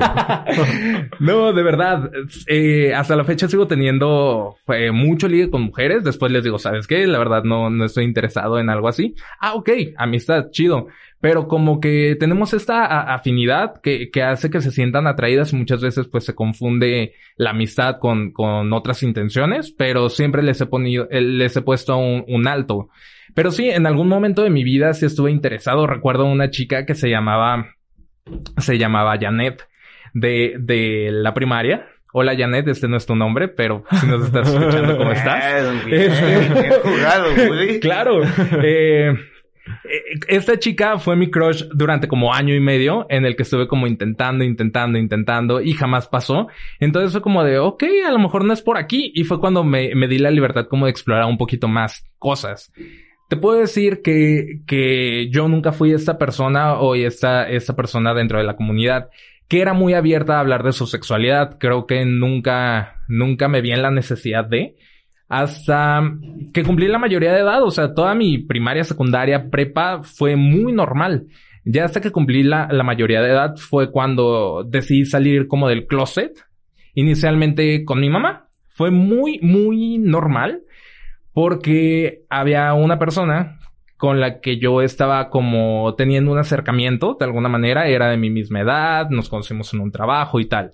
No, de verdad. eh, hasta la fecha sigo teniendo eh, mucho ligue con mujeres. Después les digo, ¿sabes qué? La verdad no, no estoy interesado en algo así. Ah, ok. Amistad, chido. Pero como que tenemos esta afinidad que, que hace que se sientan atraídas y muchas veces pues se confunde la amistad con, con otras intenciones, pero siempre les he ponido, les he puesto un, un alto. Pero sí, en algún momento de mi vida sí estuve interesado. Recuerdo una chica que se llamaba, se llamaba Janet de, de la primaria. Hola Janet, este no es tu nombre, pero si nos estás escuchando, ¿cómo estás? Don Miguel, bien jugado, güey. Claro. Eh, esta chica fue mi crush durante como año y medio en el que estuve como intentando, intentando, intentando y jamás pasó. Entonces fue como de, ok, a lo mejor no es por aquí. Y fue cuando me, me di la libertad como de explorar un poquito más cosas. Te puedo decir que, que yo nunca fui esta persona o esta, esta persona dentro de la comunidad que era muy abierta a hablar de su sexualidad. Creo que nunca, nunca me vi en la necesidad de hasta que cumplí la mayoría de edad. O sea, toda mi primaria, secundaria, prepa fue muy normal. Ya hasta que cumplí la, la mayoría de edad fue cuando decidí salir como del closet. Inicialmente con mi mamá. Fue muy, muy normal. Porque había una persona con la que yo estaba como teniendo un acercamiento de alguna manera. Era de mi misma edad. Nos conocimos en un trabajo y tal.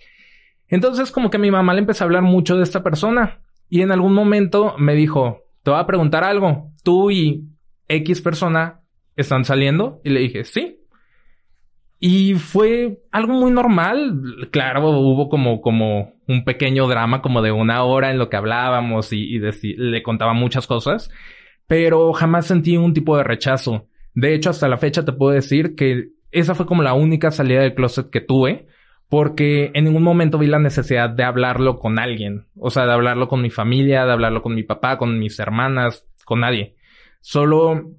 Entonces como que mi mamá le empezó a hablar mucho de esta persona. Y en algún momento me dijo, te voy a preguntar algo. Tú y X persona están saliendo. Y le dije, sí. Y fue algo muy normal. Claro, hubo como, como un pequeño drama como de una hora en lo que hablábamos y, y le contaba muchas cosas. Pero jamás sentí un tipo de rechazo. De hecho, hasta la fecha te puedo decir que esa fue como la única salida del closet que tuve. Porque en ningún momento vi la necesidad de hablarlo con alguien. O sea, de hablarlo con mi familia, de hablarlo con mi papá, con mis hermanas, con nadie. Solo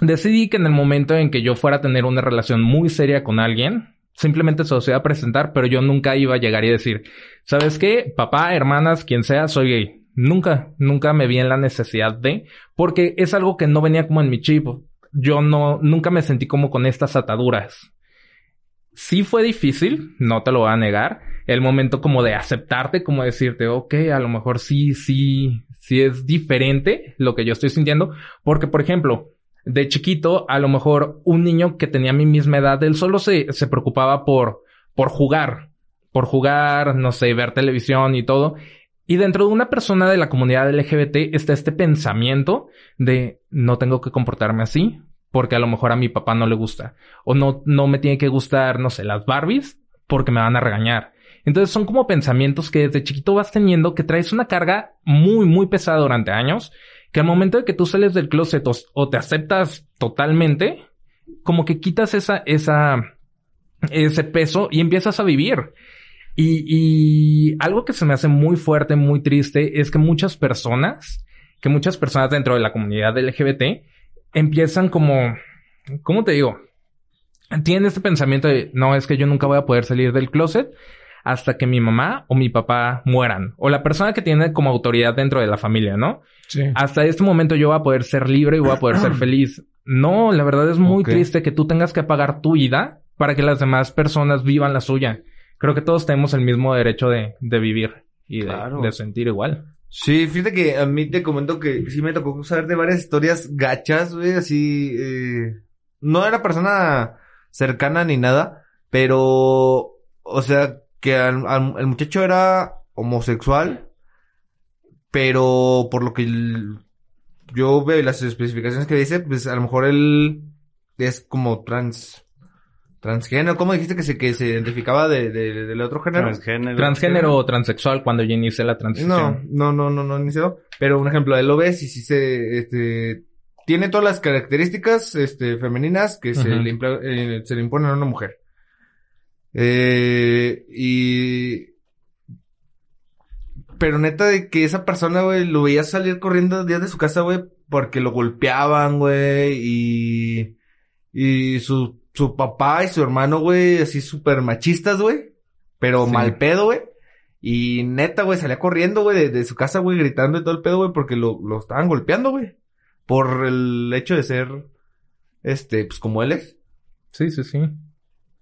decidí que en el momento en que yo fuera a tener una relación muy seria con alguien, simplemente se los iba a presentar, pero yo nunca iba a llegar y decir, ¿sabes qué? Papá, hermanas, quien sea, soy gay. Nunca, nunca me vi en la necesidad de, porque es algo que no venía como en mi chip. Yo no, nunca me sentí como con estas ataduras. Sí fue difícil, no te lo voy a negar. El momento como de aceptarte, como decirte, ok, a lo mejor sí, sí, sí es diferente lo que yo estoy sintiendo. Porque, por ejemplo, de chiquito, a lo mejor un niño que tenía mi misma edad, él solo se, se preocupaba por, por jugar. Por jugar, no sé, ver televisión y todo. Y dentro de una persona de la comunidad LGBT está este pensamiento de no tengo que comportarme así porque a lo mejor a mi papá no le gusta. O no, no me tiene que gustar, no sé, las Barbies porque me van a regañar. Entonces son como pensamientos que desde chiquito vas teniendo que traes una carga muy, muy pesada durante años que al momento de que tú sales del closet o, te aceptas totalmente, como que quitas esa, esa, ese peso y empiezas a vivir. Y, y algo que se me hace muy fuerte, muy triste, es que muchas personas, que muchas personas dentro de la comunidad LGBT empiezan como, ¿cómo te digo? Tienen este pensamiento de, no, es que yo nunca voy a poder salir del closet hasta que mi mamá o mi papá mueran. O la persona que tiene como autoridad dentro de la familia, ¿no? Sí. Hasta este momento yo voy a poder ser libre y voy a poder ser feliz. No, la verdad es muy triste que tú tengas que pagar tu vida para que las demás personas vivan la suya. Creo que todos tenemos el mismo derecho de, de vivir y de sentir igual. Sí, fíjate que a mí te comento que sí me tocó saber de varias historias gachas, güey, así, eh, no era persona cercana ni nada, pero, o sea, que el muchacho era homosexual, pero por lo que yo veo las especificaciones que dice, pues a lo mejor él es como trans, transgénero, ¿cómo dijiste que se, que se identificaba de, de- del otro género? Transgénero. Transgénero o transexual cuando yo inicié la No, transición. no, no, no, no inició. Pero un ejemplo, él lo ves y sí se, este, tiene todas las características, este, femeninas que se le, impla- eh, se le imponen a una mujer. Eh, y, pero neta de que esa persona, güey, lo veía salir corriendo días de su casa, güey, porque lo golpeaban, güey, y, Y su, su papá y su hermano, güey, así súper machistas, güey. Pero Sí. mal pedo, güey. Y neta, güey, salía corriendo, güey, de, de su casa, güey, gritando y todo el pedo, güey, porque lo, lo estaban golpeando, güey. Por el hecho de ser, este, pues como él es. Sí, sí, sí.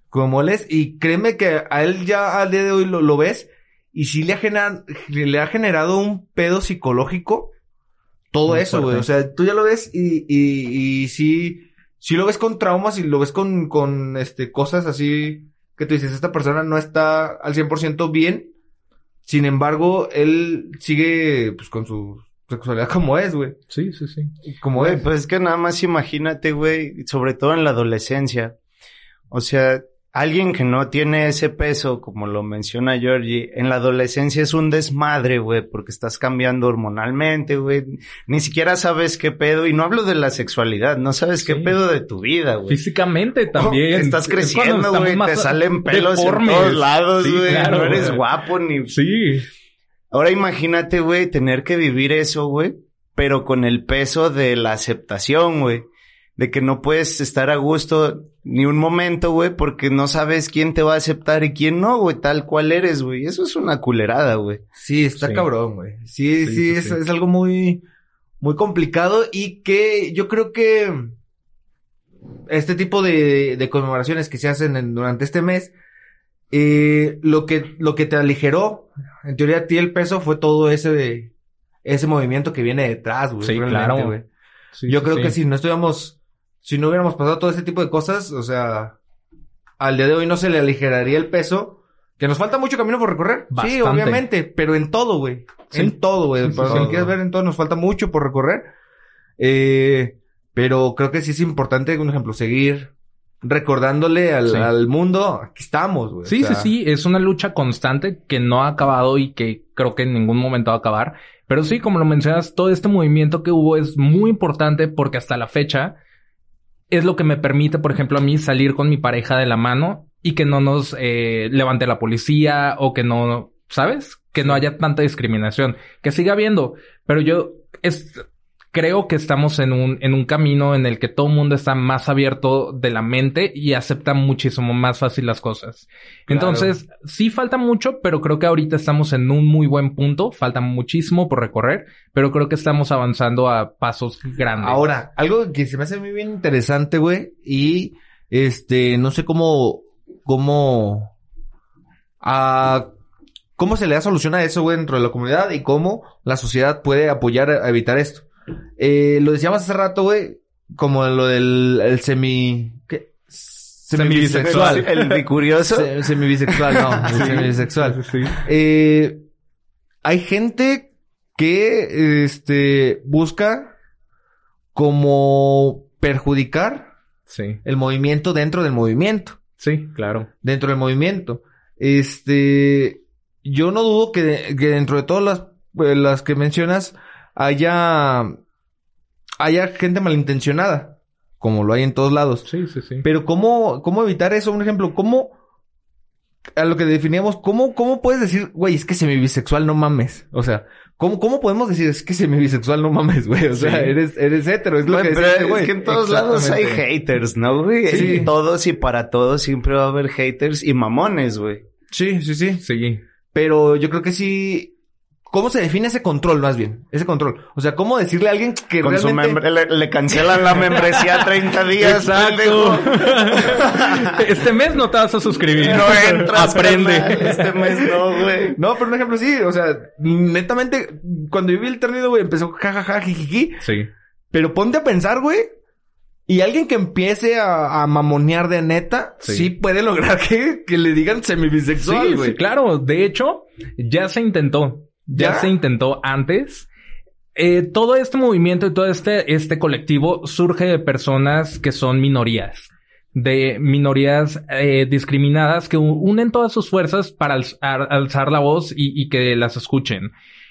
Como él es. Y créeme que a él ya al día de hoy lo, lo ves. Y sí le ha, generado, le ha generado un pedo psicológico. Todo Muy eso, güey. O sea, tú ya lo ves y, y, y sí, sí lo ves con traumas y lo ves con, con, este, cosas así que tú dices, esta persona no está al 100% bien. Sin embargo, él sigue, pues, con su sexualidad como es, güey. Sí, sí, sí. Como Güey, es. pues es que nada más imagínate, güey, sobre todo en la adolescencia. O sea, alguien que no tiene ese peso, como lo menciona Georgie, en la adolescencia es un desmadre, güey, porque estás cambiando hormonalmente, güey. Ni siquiera sabes qué pedo, y no hablo de la sexualidad, no sabes qué pedo de tu vida, güey. Físicamente también. Oh, estás Es cuando creciendo, güey, te salen pelos deformes. en todos lados, Sí, güey. claro, no eres guapo ni Sí. Ahora imagínate, güey, tener que vivir eso, güey, pero con el peso de la aceptación, güey. De que no puedes estar a gusto ni un momento, güey, porque no sabes quién te va a aceptar y quién no, güey, tal cual eres, güey. Eso es una culerada, güey. Sí, está Sí. cabrón, güey. Sí, sí, Sí, sí, es, sí. es algo muy, muy complicado y que yo creo que este tipo de, de conmemoraciones que se hacen en- durante este mes, eh, lo que, lo que te aligeró, en teoría a ti el peso fue todo ese de, ese movimiento que viene detrás, güey. Sí, claro. güey. Sí, Yo sí, creo sí. que si no estuviéramos, si no hubiéramos pasado todo este tipo de cosas, o sea, al día de hoy no se le aligeraría el peso, que nos falta mucho camino por recorrer. Sí, obviamente, pero en todo, güey. Sí. En todo, güey. Sí. si lo quieres ver en todo, nos falta mucho por recorrer. Eh, pero creo que sí es importante, un ejemplo, seguir recordándole al, Sí. al mundo, aquí estamos, güey. Sí, O sea, sí, sí, es una lucha constante que no ha acabado y que creo que en ningún momento va a acabar. Pero sí, como lo mencionas, todo este movimiento que hubo es muy importante porque hasta la fecha es lo que me permite, por ejemplo, a mí salir con mi pareja de la mano y que no nos eh, levante la policía o que no, ¿sabes? Que no haya tanta discriminación. Que siga habiendo. Pero yo es, creo que estamos en un, en un camino en el que todo el mundo está más abierto de la mente y acepta muchísimo más fácil las cosas. Entonces, sí falta mucho, pero creo que ahorita estamos en un muy buen punto. Falta muchísimo por recorrer, pero creo que estamos avanzando a pasos grandes. Ahora, algo que se me hace muy bien interesante, güey, y este, no sé cómo, cómo, a, cómo se le da solución a eso, güey, dentro de la comunidad y cómo la sociedad puede apoyar a evitar esto. Eh, lo decíamos hace rato, güey, como lo del el semi, ¿qué? Semibisexual. El bicurioso. Se- semibisexual, no, el semibisexual. Sí. Eh, hay gente que este busca como perjudicar Sí. el movimiento dentro del movimiento, Sí, claro. dentro del movimiento. Este, yo no dudo que, que dentro de todas las, eh, las que mencionas haya haya gente malintencionada, como lo hay en todos lados. Sí, sí, sí. Pero ¿cómo, cómo evitar eso? Un ejemplo, ¿cómo, a lo que definíamos, ¿cómo, cómo puedes decir, güey, es que semi-bisexual, no mames? O sea, ¿cómo, cómo podemos decir, es que semi-bisexual, no mames, güey? O sea, Sí. eres, eres hetero, es lo Güey, que pero decía este es güey. que en todos lados hay haters, ¿no, güey? Sí. En todos y para todos siempre va a haber haters y mamones, güey. Sí, sí, sí. Sí. Pero yo creo que sí... ¿Cómo se define ese control, más bien? Ese control. O sea, ¿cómo decirle a alguien que Con su realmente... membre- le, le cancelan la membresía 30 días, pendejo. este mes no te vas a suscribir. No entras, Aprende. carnal. Este mes no, güey. No, pero un ejemplo sí, o sea, netamente, cuando yo vi el término, güey, empezó jajaja, jijiji, Sí. Pero ponte a pensar, güey. Y alguien que empiece a, a mamonear de neta, sí, Sí. puede lograr que, que le digan semibisexual, Sí, güey. sí, claro. De hecho, ya se intentó. Ya, ¿Ya? se intentó antes. Eh, todo este movimiento y todo este, este colectivo surge de personas que son minorías. De minorías eh, discriminadas que unen todas sus fuerzas para alz- ar- alzar la voz y, y que las escuchen.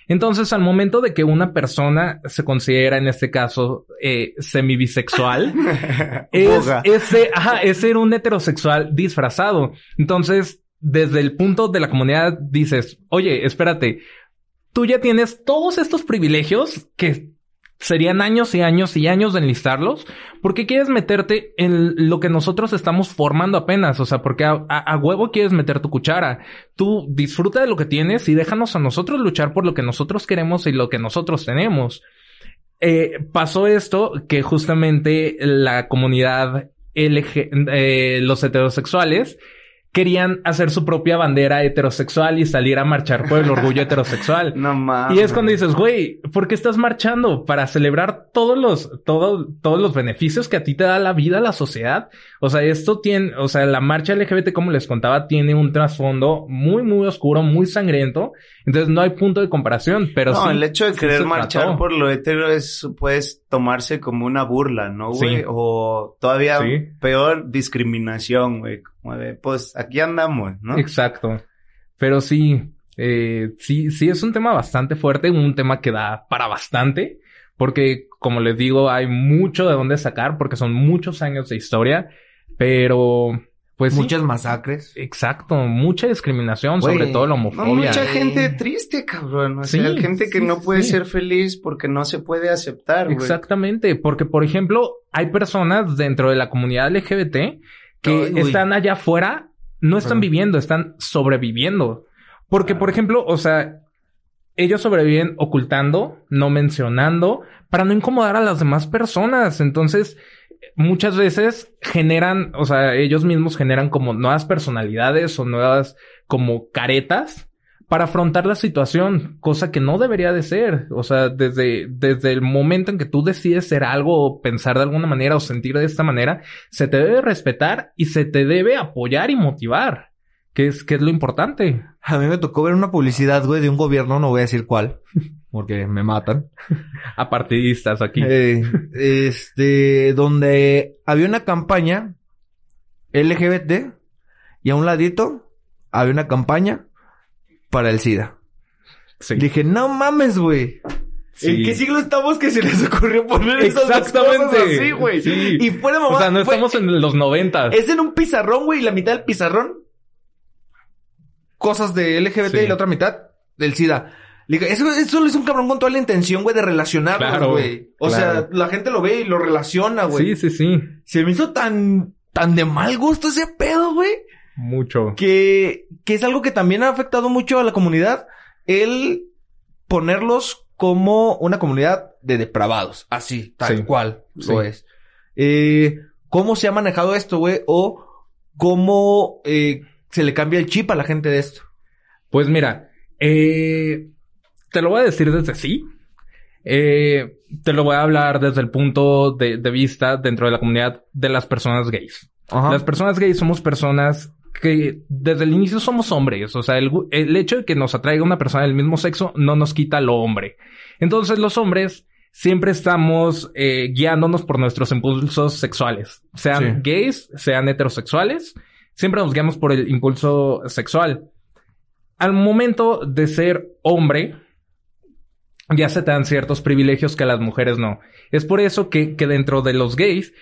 Entonces, al momento de que una persona se considera, en este caso, eh, semibisexual, es, Boga. es ser- ajá, es ser un heterosexual disfrazado. Entonces, desde el punto de la comunidad dices, oye, espérate, tú ya tienes todos estos privilegios que serían años y años y años de enlistarlos. ¿Por qué quieres meterte en lo que nosotros estamos formando apenas? O sea, porque a, a- a huevo quieres meter tu cuchara. Tú disfruta de lo que tienes y déjanos a nosotros luchar por lo que nosotros queremos y lo que nosotros tenemos. Eh, pasó esto que justamente la comunidad LG, eh, los heterosexuales querían hacer su propia bandera heterosexual y salir a marchar por el orgullo heterosexual. No mames. Y es cuando dices, güey, ¿por qué estás marchando? Para celebrar todos los, todo- todos los beneficios que a ti te da la vida, la sociedad. O sea, esto tiene, o sea, la marcha LGBT, como les contaba, tiene un trasfondo muy, muy oscuro, muy sangriento. Entonces no hay punto de comparación, pero no, sí, el hecho de sí querer marchar trató. por lo hetero es, puedes tomarse como una burla, ¿no, güey? Sí. O todavía peor, discriminación, güey. Pues, aquí andamos, ¿no? Exacto. Pero sí, eh, sí, sí es un tema bastante fuerte, un tema que da para bastante, porque como les digo, hay mucho de dónde sacar, porque son muchos años de historia, pero pues sí. Muchas masacres. Exacto, mucha discriminación, sobre todo la No, homofobia. mucha gente triste, cabrón. O Sí, sea, gente que sí, no puede sí. ser feliz porque no se puede aceptar, güey. Exactamente, porque por ejemplo, hay personas dentro de la comunidad LGBT que Ay, están allá afuera, no están viviendo, están sobreviviendo. Porque, por ejemplo, o sea, ellos sobreviven ocultando, no mencionando, para no incomodar a las demás personas. Entonces, muchas veces generan, o sea, ellos mismos generan como nuevas personalidades o nuevas como caretas para afrontar la situación, cosa que no debería de ser. O sea, desde, desde el momento en que tú decides ser algo o pensar de alguna manera o sentir de esta manera, se te debe respetar y se te debe apoyar y motivar, que es, que es lo importante. A mí me tocó ver una publicidad, güey, de un gobierno, no voy a decir cuál, porque me matan. A partidistas aquí. Eh, este, donde había una campaña LGBT y a un ladito había una campaña para el SIDA. Sí. Dije, no mames, güey. Sí. ¿En qué siglo estamos que se les ocurrió poner esas Exactamente. cosas así, güey? Sí. Y fuera mamá. O sea, no fue- estamos en los noventas. Es en un pizarrón, güey, y la mitad del pizarrón. Cosas de LGBT y la otra mitad del SIDA. Le dije, eso, eso lo hizo un cabrón con toda la intención, güey, de relacionarlos, Claro, güey. O claro. sea, la gente lo ve y lo relaciona, güey. Sí, sí, sí. Se me hizo tan, tan de mal gusto ese pedo, güey. Mucho. Que, que es algo que también ha afectado mucho a la comunidad. El ponerlos como una comunidad de depravados. Así, tal Sí. cual Sí. lo es. Eh, ¿Cómo se ha manejado esto, güey? O cómo eh, se le cambia el chip a la gente de esto. Pues mira, eh, te lo voy a decir desde sí. Eh, te lo voy a hablar desde el punto de, de vista dentro de la comunidad de las personas gays. Las personas gays somos personas que desde el inicio somos hombres. O sea, el, el hecho de que nos atraiga una persona del mismo sexo no nos quita lo hombre. Entonces los hombres siempre estamos eh, guiándonos por nuestros impulsos sexuales. Sean Sí. gays, sean heterosexuales. Siempre nos guiamos por el impulso sexual. Al momento de ser hombre, ya se te dan ciertos privilegios que a las mujeres no. Es por eso que, que dentro de los gays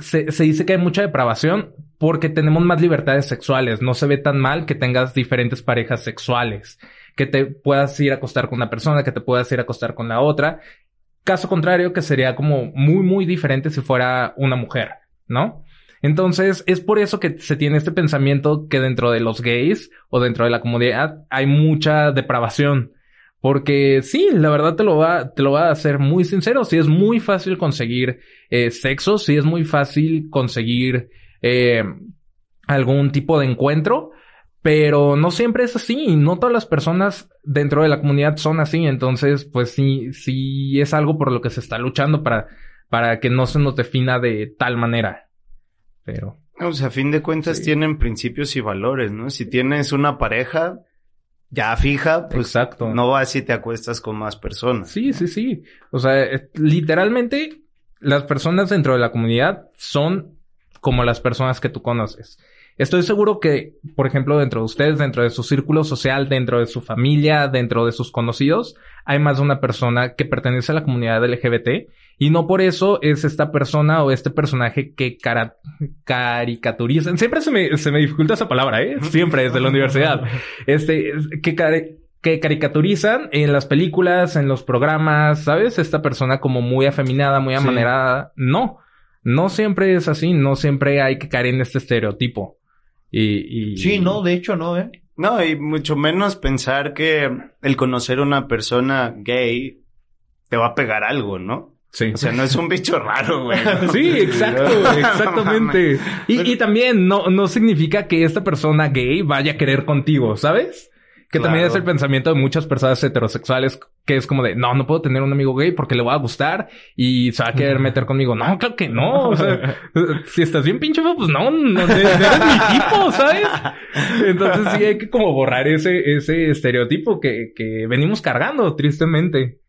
se, dice que hay mucha depravación porque tenemos más libertades sexuales. No se ve tan mal que tengas diferentes parejas sexuales. Que te puedas ir a acostar con una persona, que te puedas ir a acostar con la otra. Caso contrario, que sería como muy, muy diferente si fuera una mujer, ¿no? Entonces, es por eso que se tiene este pensamiento que dentro de los gays o dentro de la comunidad hay mucha depravación. Porque sí, la verdad te lo va, te lo va a hacer muy sincero. Sí es muy fácil conseguir eh, sexo, sí es muy fácil conseguir eh, algún tipo de encuentro, pero no siempre es así. No todas las personas dentro de la comunidad son así. Entonces, pues sí, sí es algo por lo que se está luchando para, para que no se nos defina de tal manera. Pero O sea, a fin de cuentas Sí. tienen principios y valores, ¿no? Si tienes una pareja ya fija, pues Exacto. no vas y te acuestas con más personas. Sí, sí, sí. O sea, eh, literalmente las personas dentro de la comunidad son como las personas que tú conoces. Estoy seguro que, por ejemplo, dentro de ustedes, dentro de su círculo social, dentro de su familia, dentro de sus conocidos, hay más de una persona que pertenece a la comunidad LGBT y no por eso es esta persona o este personaje que cara- caricaturizan. Siempre se me, se me dificulta esa palabra, ¿eh? Siempre desde la universidad. Este, es- que care- que caricaturizan en las películas, en los programas, ¿sabes? Esta persona como muy afeminada, muy amanerada. No, no siempre es así, no siempre hay que caer en este estereotipo. Y, y... Sí, no, de hecho no, ¿eh? No, y mucho menos pensar que el conocer a una persona gay te va a pegar algo, ¿no? Sí. O sea, no es un bicho raro, güey. Sí, exacto, exactamente. Y, y también no, no significa que esta persona gay vaya a querer contigo, ¿sabes? Que también es el pensamiento de muchas personas heterosexuales que es como de, no, no puedo tener un amigo gay porque le va a gustar y se va a querer meter conmigo. No, claro que no. O sea, si estás bien pinche pues no, no, no eres mi tipo, ¿sabes? Entonces sí hay que como borrar ese, ese estereotipo que, que venimos cargando, tristemente.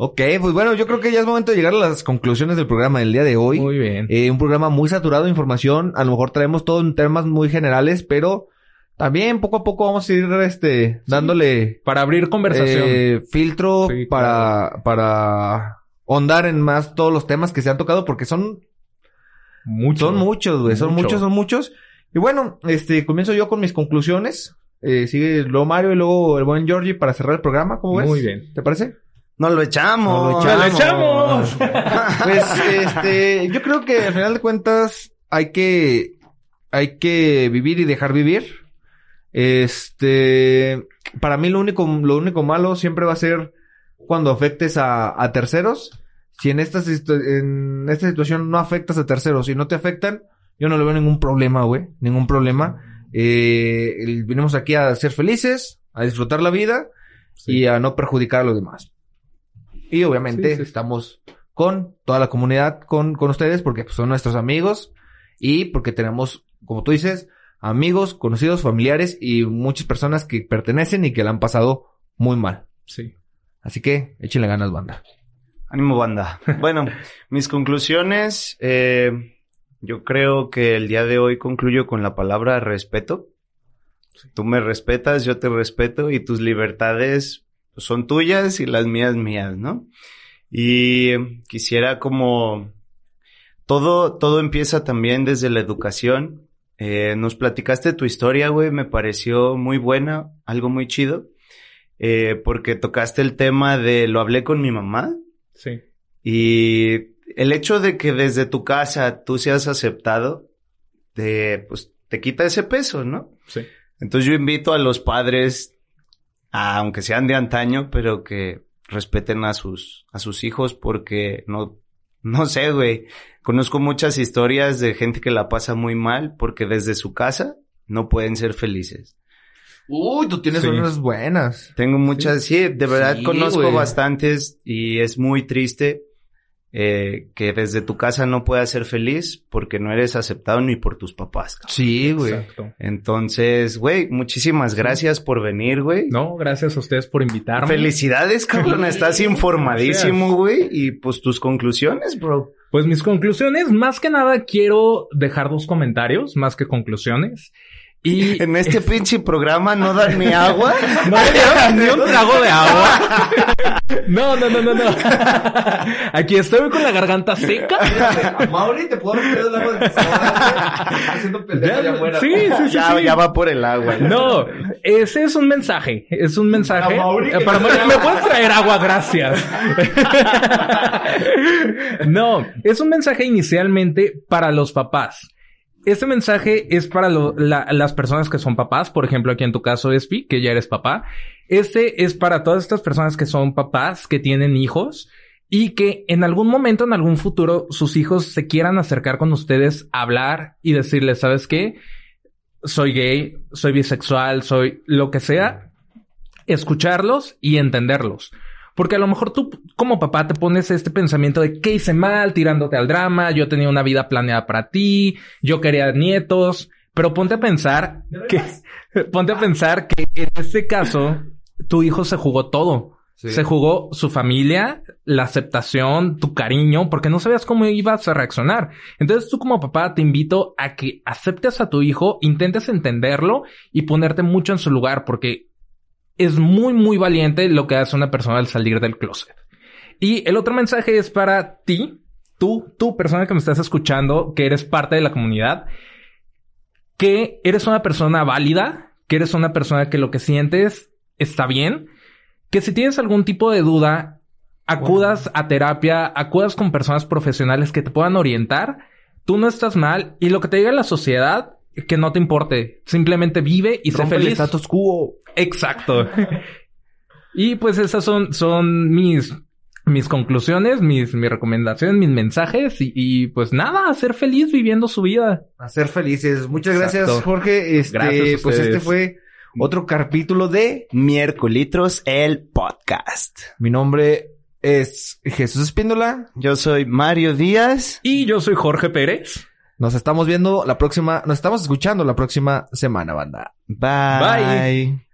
Ok, pues bueno, yo creo que ya es momento de llegar a las conclusiones del programa del día de hoy. Muy bien. Eh, un programa muy saturado de información. A lo mejor traemos todo en temas muy generales, pero también poco a poco vamos a ir este dándole Para abrir conversación. eh, filtro Sí, para para ahondar en más todos los temas que se han tocado porque son Mucho. son muchos, güey, son Mucho. muchos, son muchos. Y bueno, este comienzo yo con mis conclusiones. Eh, sigue luego Mario y luego el buen Georgie para cerrar el programa, ¿cómo ves? Muy bien. ¿Te parece? No lo echamos. No lo ¡Lo echamos! Pues, este, yo creo que al final de cuentas hay que, hay que vivir y dejar vivir. Este, para mí lo único, lo único malo siempre va a ser cuando afectes a, a terceros. Si en esta, en esta situación no afectas a terceros y no te afectan, yo no le veo ningún problema, güey. Ningún problema. Eh, vinimos aquí a ser felices, a disfrutar la vida y a no perjudicar a los demás. Y obviamente Sí, sí. estamos con toda la comunidad, con, con ustedes, porque pues, son nuestros amigos y porque tenemos, como tú dices, amigos, conocidos, familiares y muchas personas que pertenecen y que la han pasado muy mal. Sí. Así que échenle ganas, banda. Ánimo, banda. Bueno, mis conclusiones. eh, yo creo que el día de hoy concluyo con la palabra respeto. Tú me respetas, yo te respeto y tus libertades son tuyas y las mías mías, ¿no? Y quisiera como todo, todo empieza también desde la educación. Eh, nos platicaste tu historia, güey, me pareció muy buena, algo muy chido, eh, porque tocaste el tema de lo hablé con mi mamá. Sí. Y el hecho de que desde tu casa tú seas aceptado, te, pues, te quita ese peso, ¿no? Sí. Entonces yo invito a los padres, aunque sean de antaño, pero que respeten a sus, a sus hijos porque no, no sé, güey. Conozco muchas historias de gente que la pasa muy mal porque desde su casa no pueden ser felices. Uy, tú tienes Sí. unas buenas. Tengo muchas, sí, de verdad Sí, conozco bastantes y es muy triste eh, que desde tu casa no puedas ser feliz porque no eres aceptado ni por tus papás. cabrón. Sí, güey. Exacto. Entonces, güey, muchísimas gracias por venir, güey. No, gracias a ustedes por invitarme. Felicidades, cabrón, estás informadísimo, güey, y pues tus conclusiones, bro. Pues mis conclusiones, más que nada quiero dejar dos comentarios, más que conclusiones. Y En este pinche programa no dan ni agua. no ni un trago de agua. No, no, no, no, no. Aquí estoy con la garganta seca. Mauri, ¿te puedo meter el agua de Haciendo pendejo allá afuera. Sí, sí, sí. ya, sí. ya va por el agua. No, ese es un mensaje. Es un mensaje. Para Mauri, Eh, que para no Mauri, sea ¿Me puedes traer agua? Gracias. no, es un mensaje inicialmente para los papás. Este mensaje es para las personas que son papás. Por ejemplo, aquí en tu caso, Espi, que ya eres papá. Este es para todas estas personas que son papás, que tienen hijos y que en algún momento, en algún futuro, sus hijos se quieran acercar con ustedes, hablar y decirles, ¿sabes qué? Soy gay, soy bisexual, soy lo que sea. Escucharlos y entenderlos. Porque a lo mejor tú como papá te pones este pensamiento de qué hice mal tirándote al drama, yo tenía una vida planeada para ti, yo quería nietos, pero ponte a pensar que ponte a pensar que en este caso tu hijo se jugó todo. Sí. Se jugó su familia, la aceptación, tu cariño, porque no sabías cómo ibas a reaccionar. Entonces tú como papá te invito a que aceptes a tu hijo, intentes entenderlo y ponerte mucho en su lugar, porque es muy, muy valiente lo que hace una persona al salir del closet. Y el otro mensaje es para ti, tú, tú persona que me estás escuchando, que eres parte de la comunidad, que eres una persona válida, que eres una persona que lo que sientes está bien. Que si tienes algún tipo de duda, acudas a terapia, acudas con personas profesionales que te puedan orientar. Tú no estás mal y lo que te diga la sociedad, que no te importe. Simplemente vive y sé Rompe el feliz. status quo. Exacto. y pues esas son, son mis, mis conclusiones, mis, mis recomendaciones, mis mensajes y, y, pues nada, ser feliz viviendo su vida. A ser felices. Muchas gracias. Jorge. Este, Gracias a pues este fue otro capítulo de Miércolitros, el podcast. Mi nombre es Jesús Espíndola. Yo soy Mario Díaz. Y yo soy Jorge Pérez. Nos estamos viendo la próxima, nos estamos escuchando la próxima semana, banda. Bye. Bye.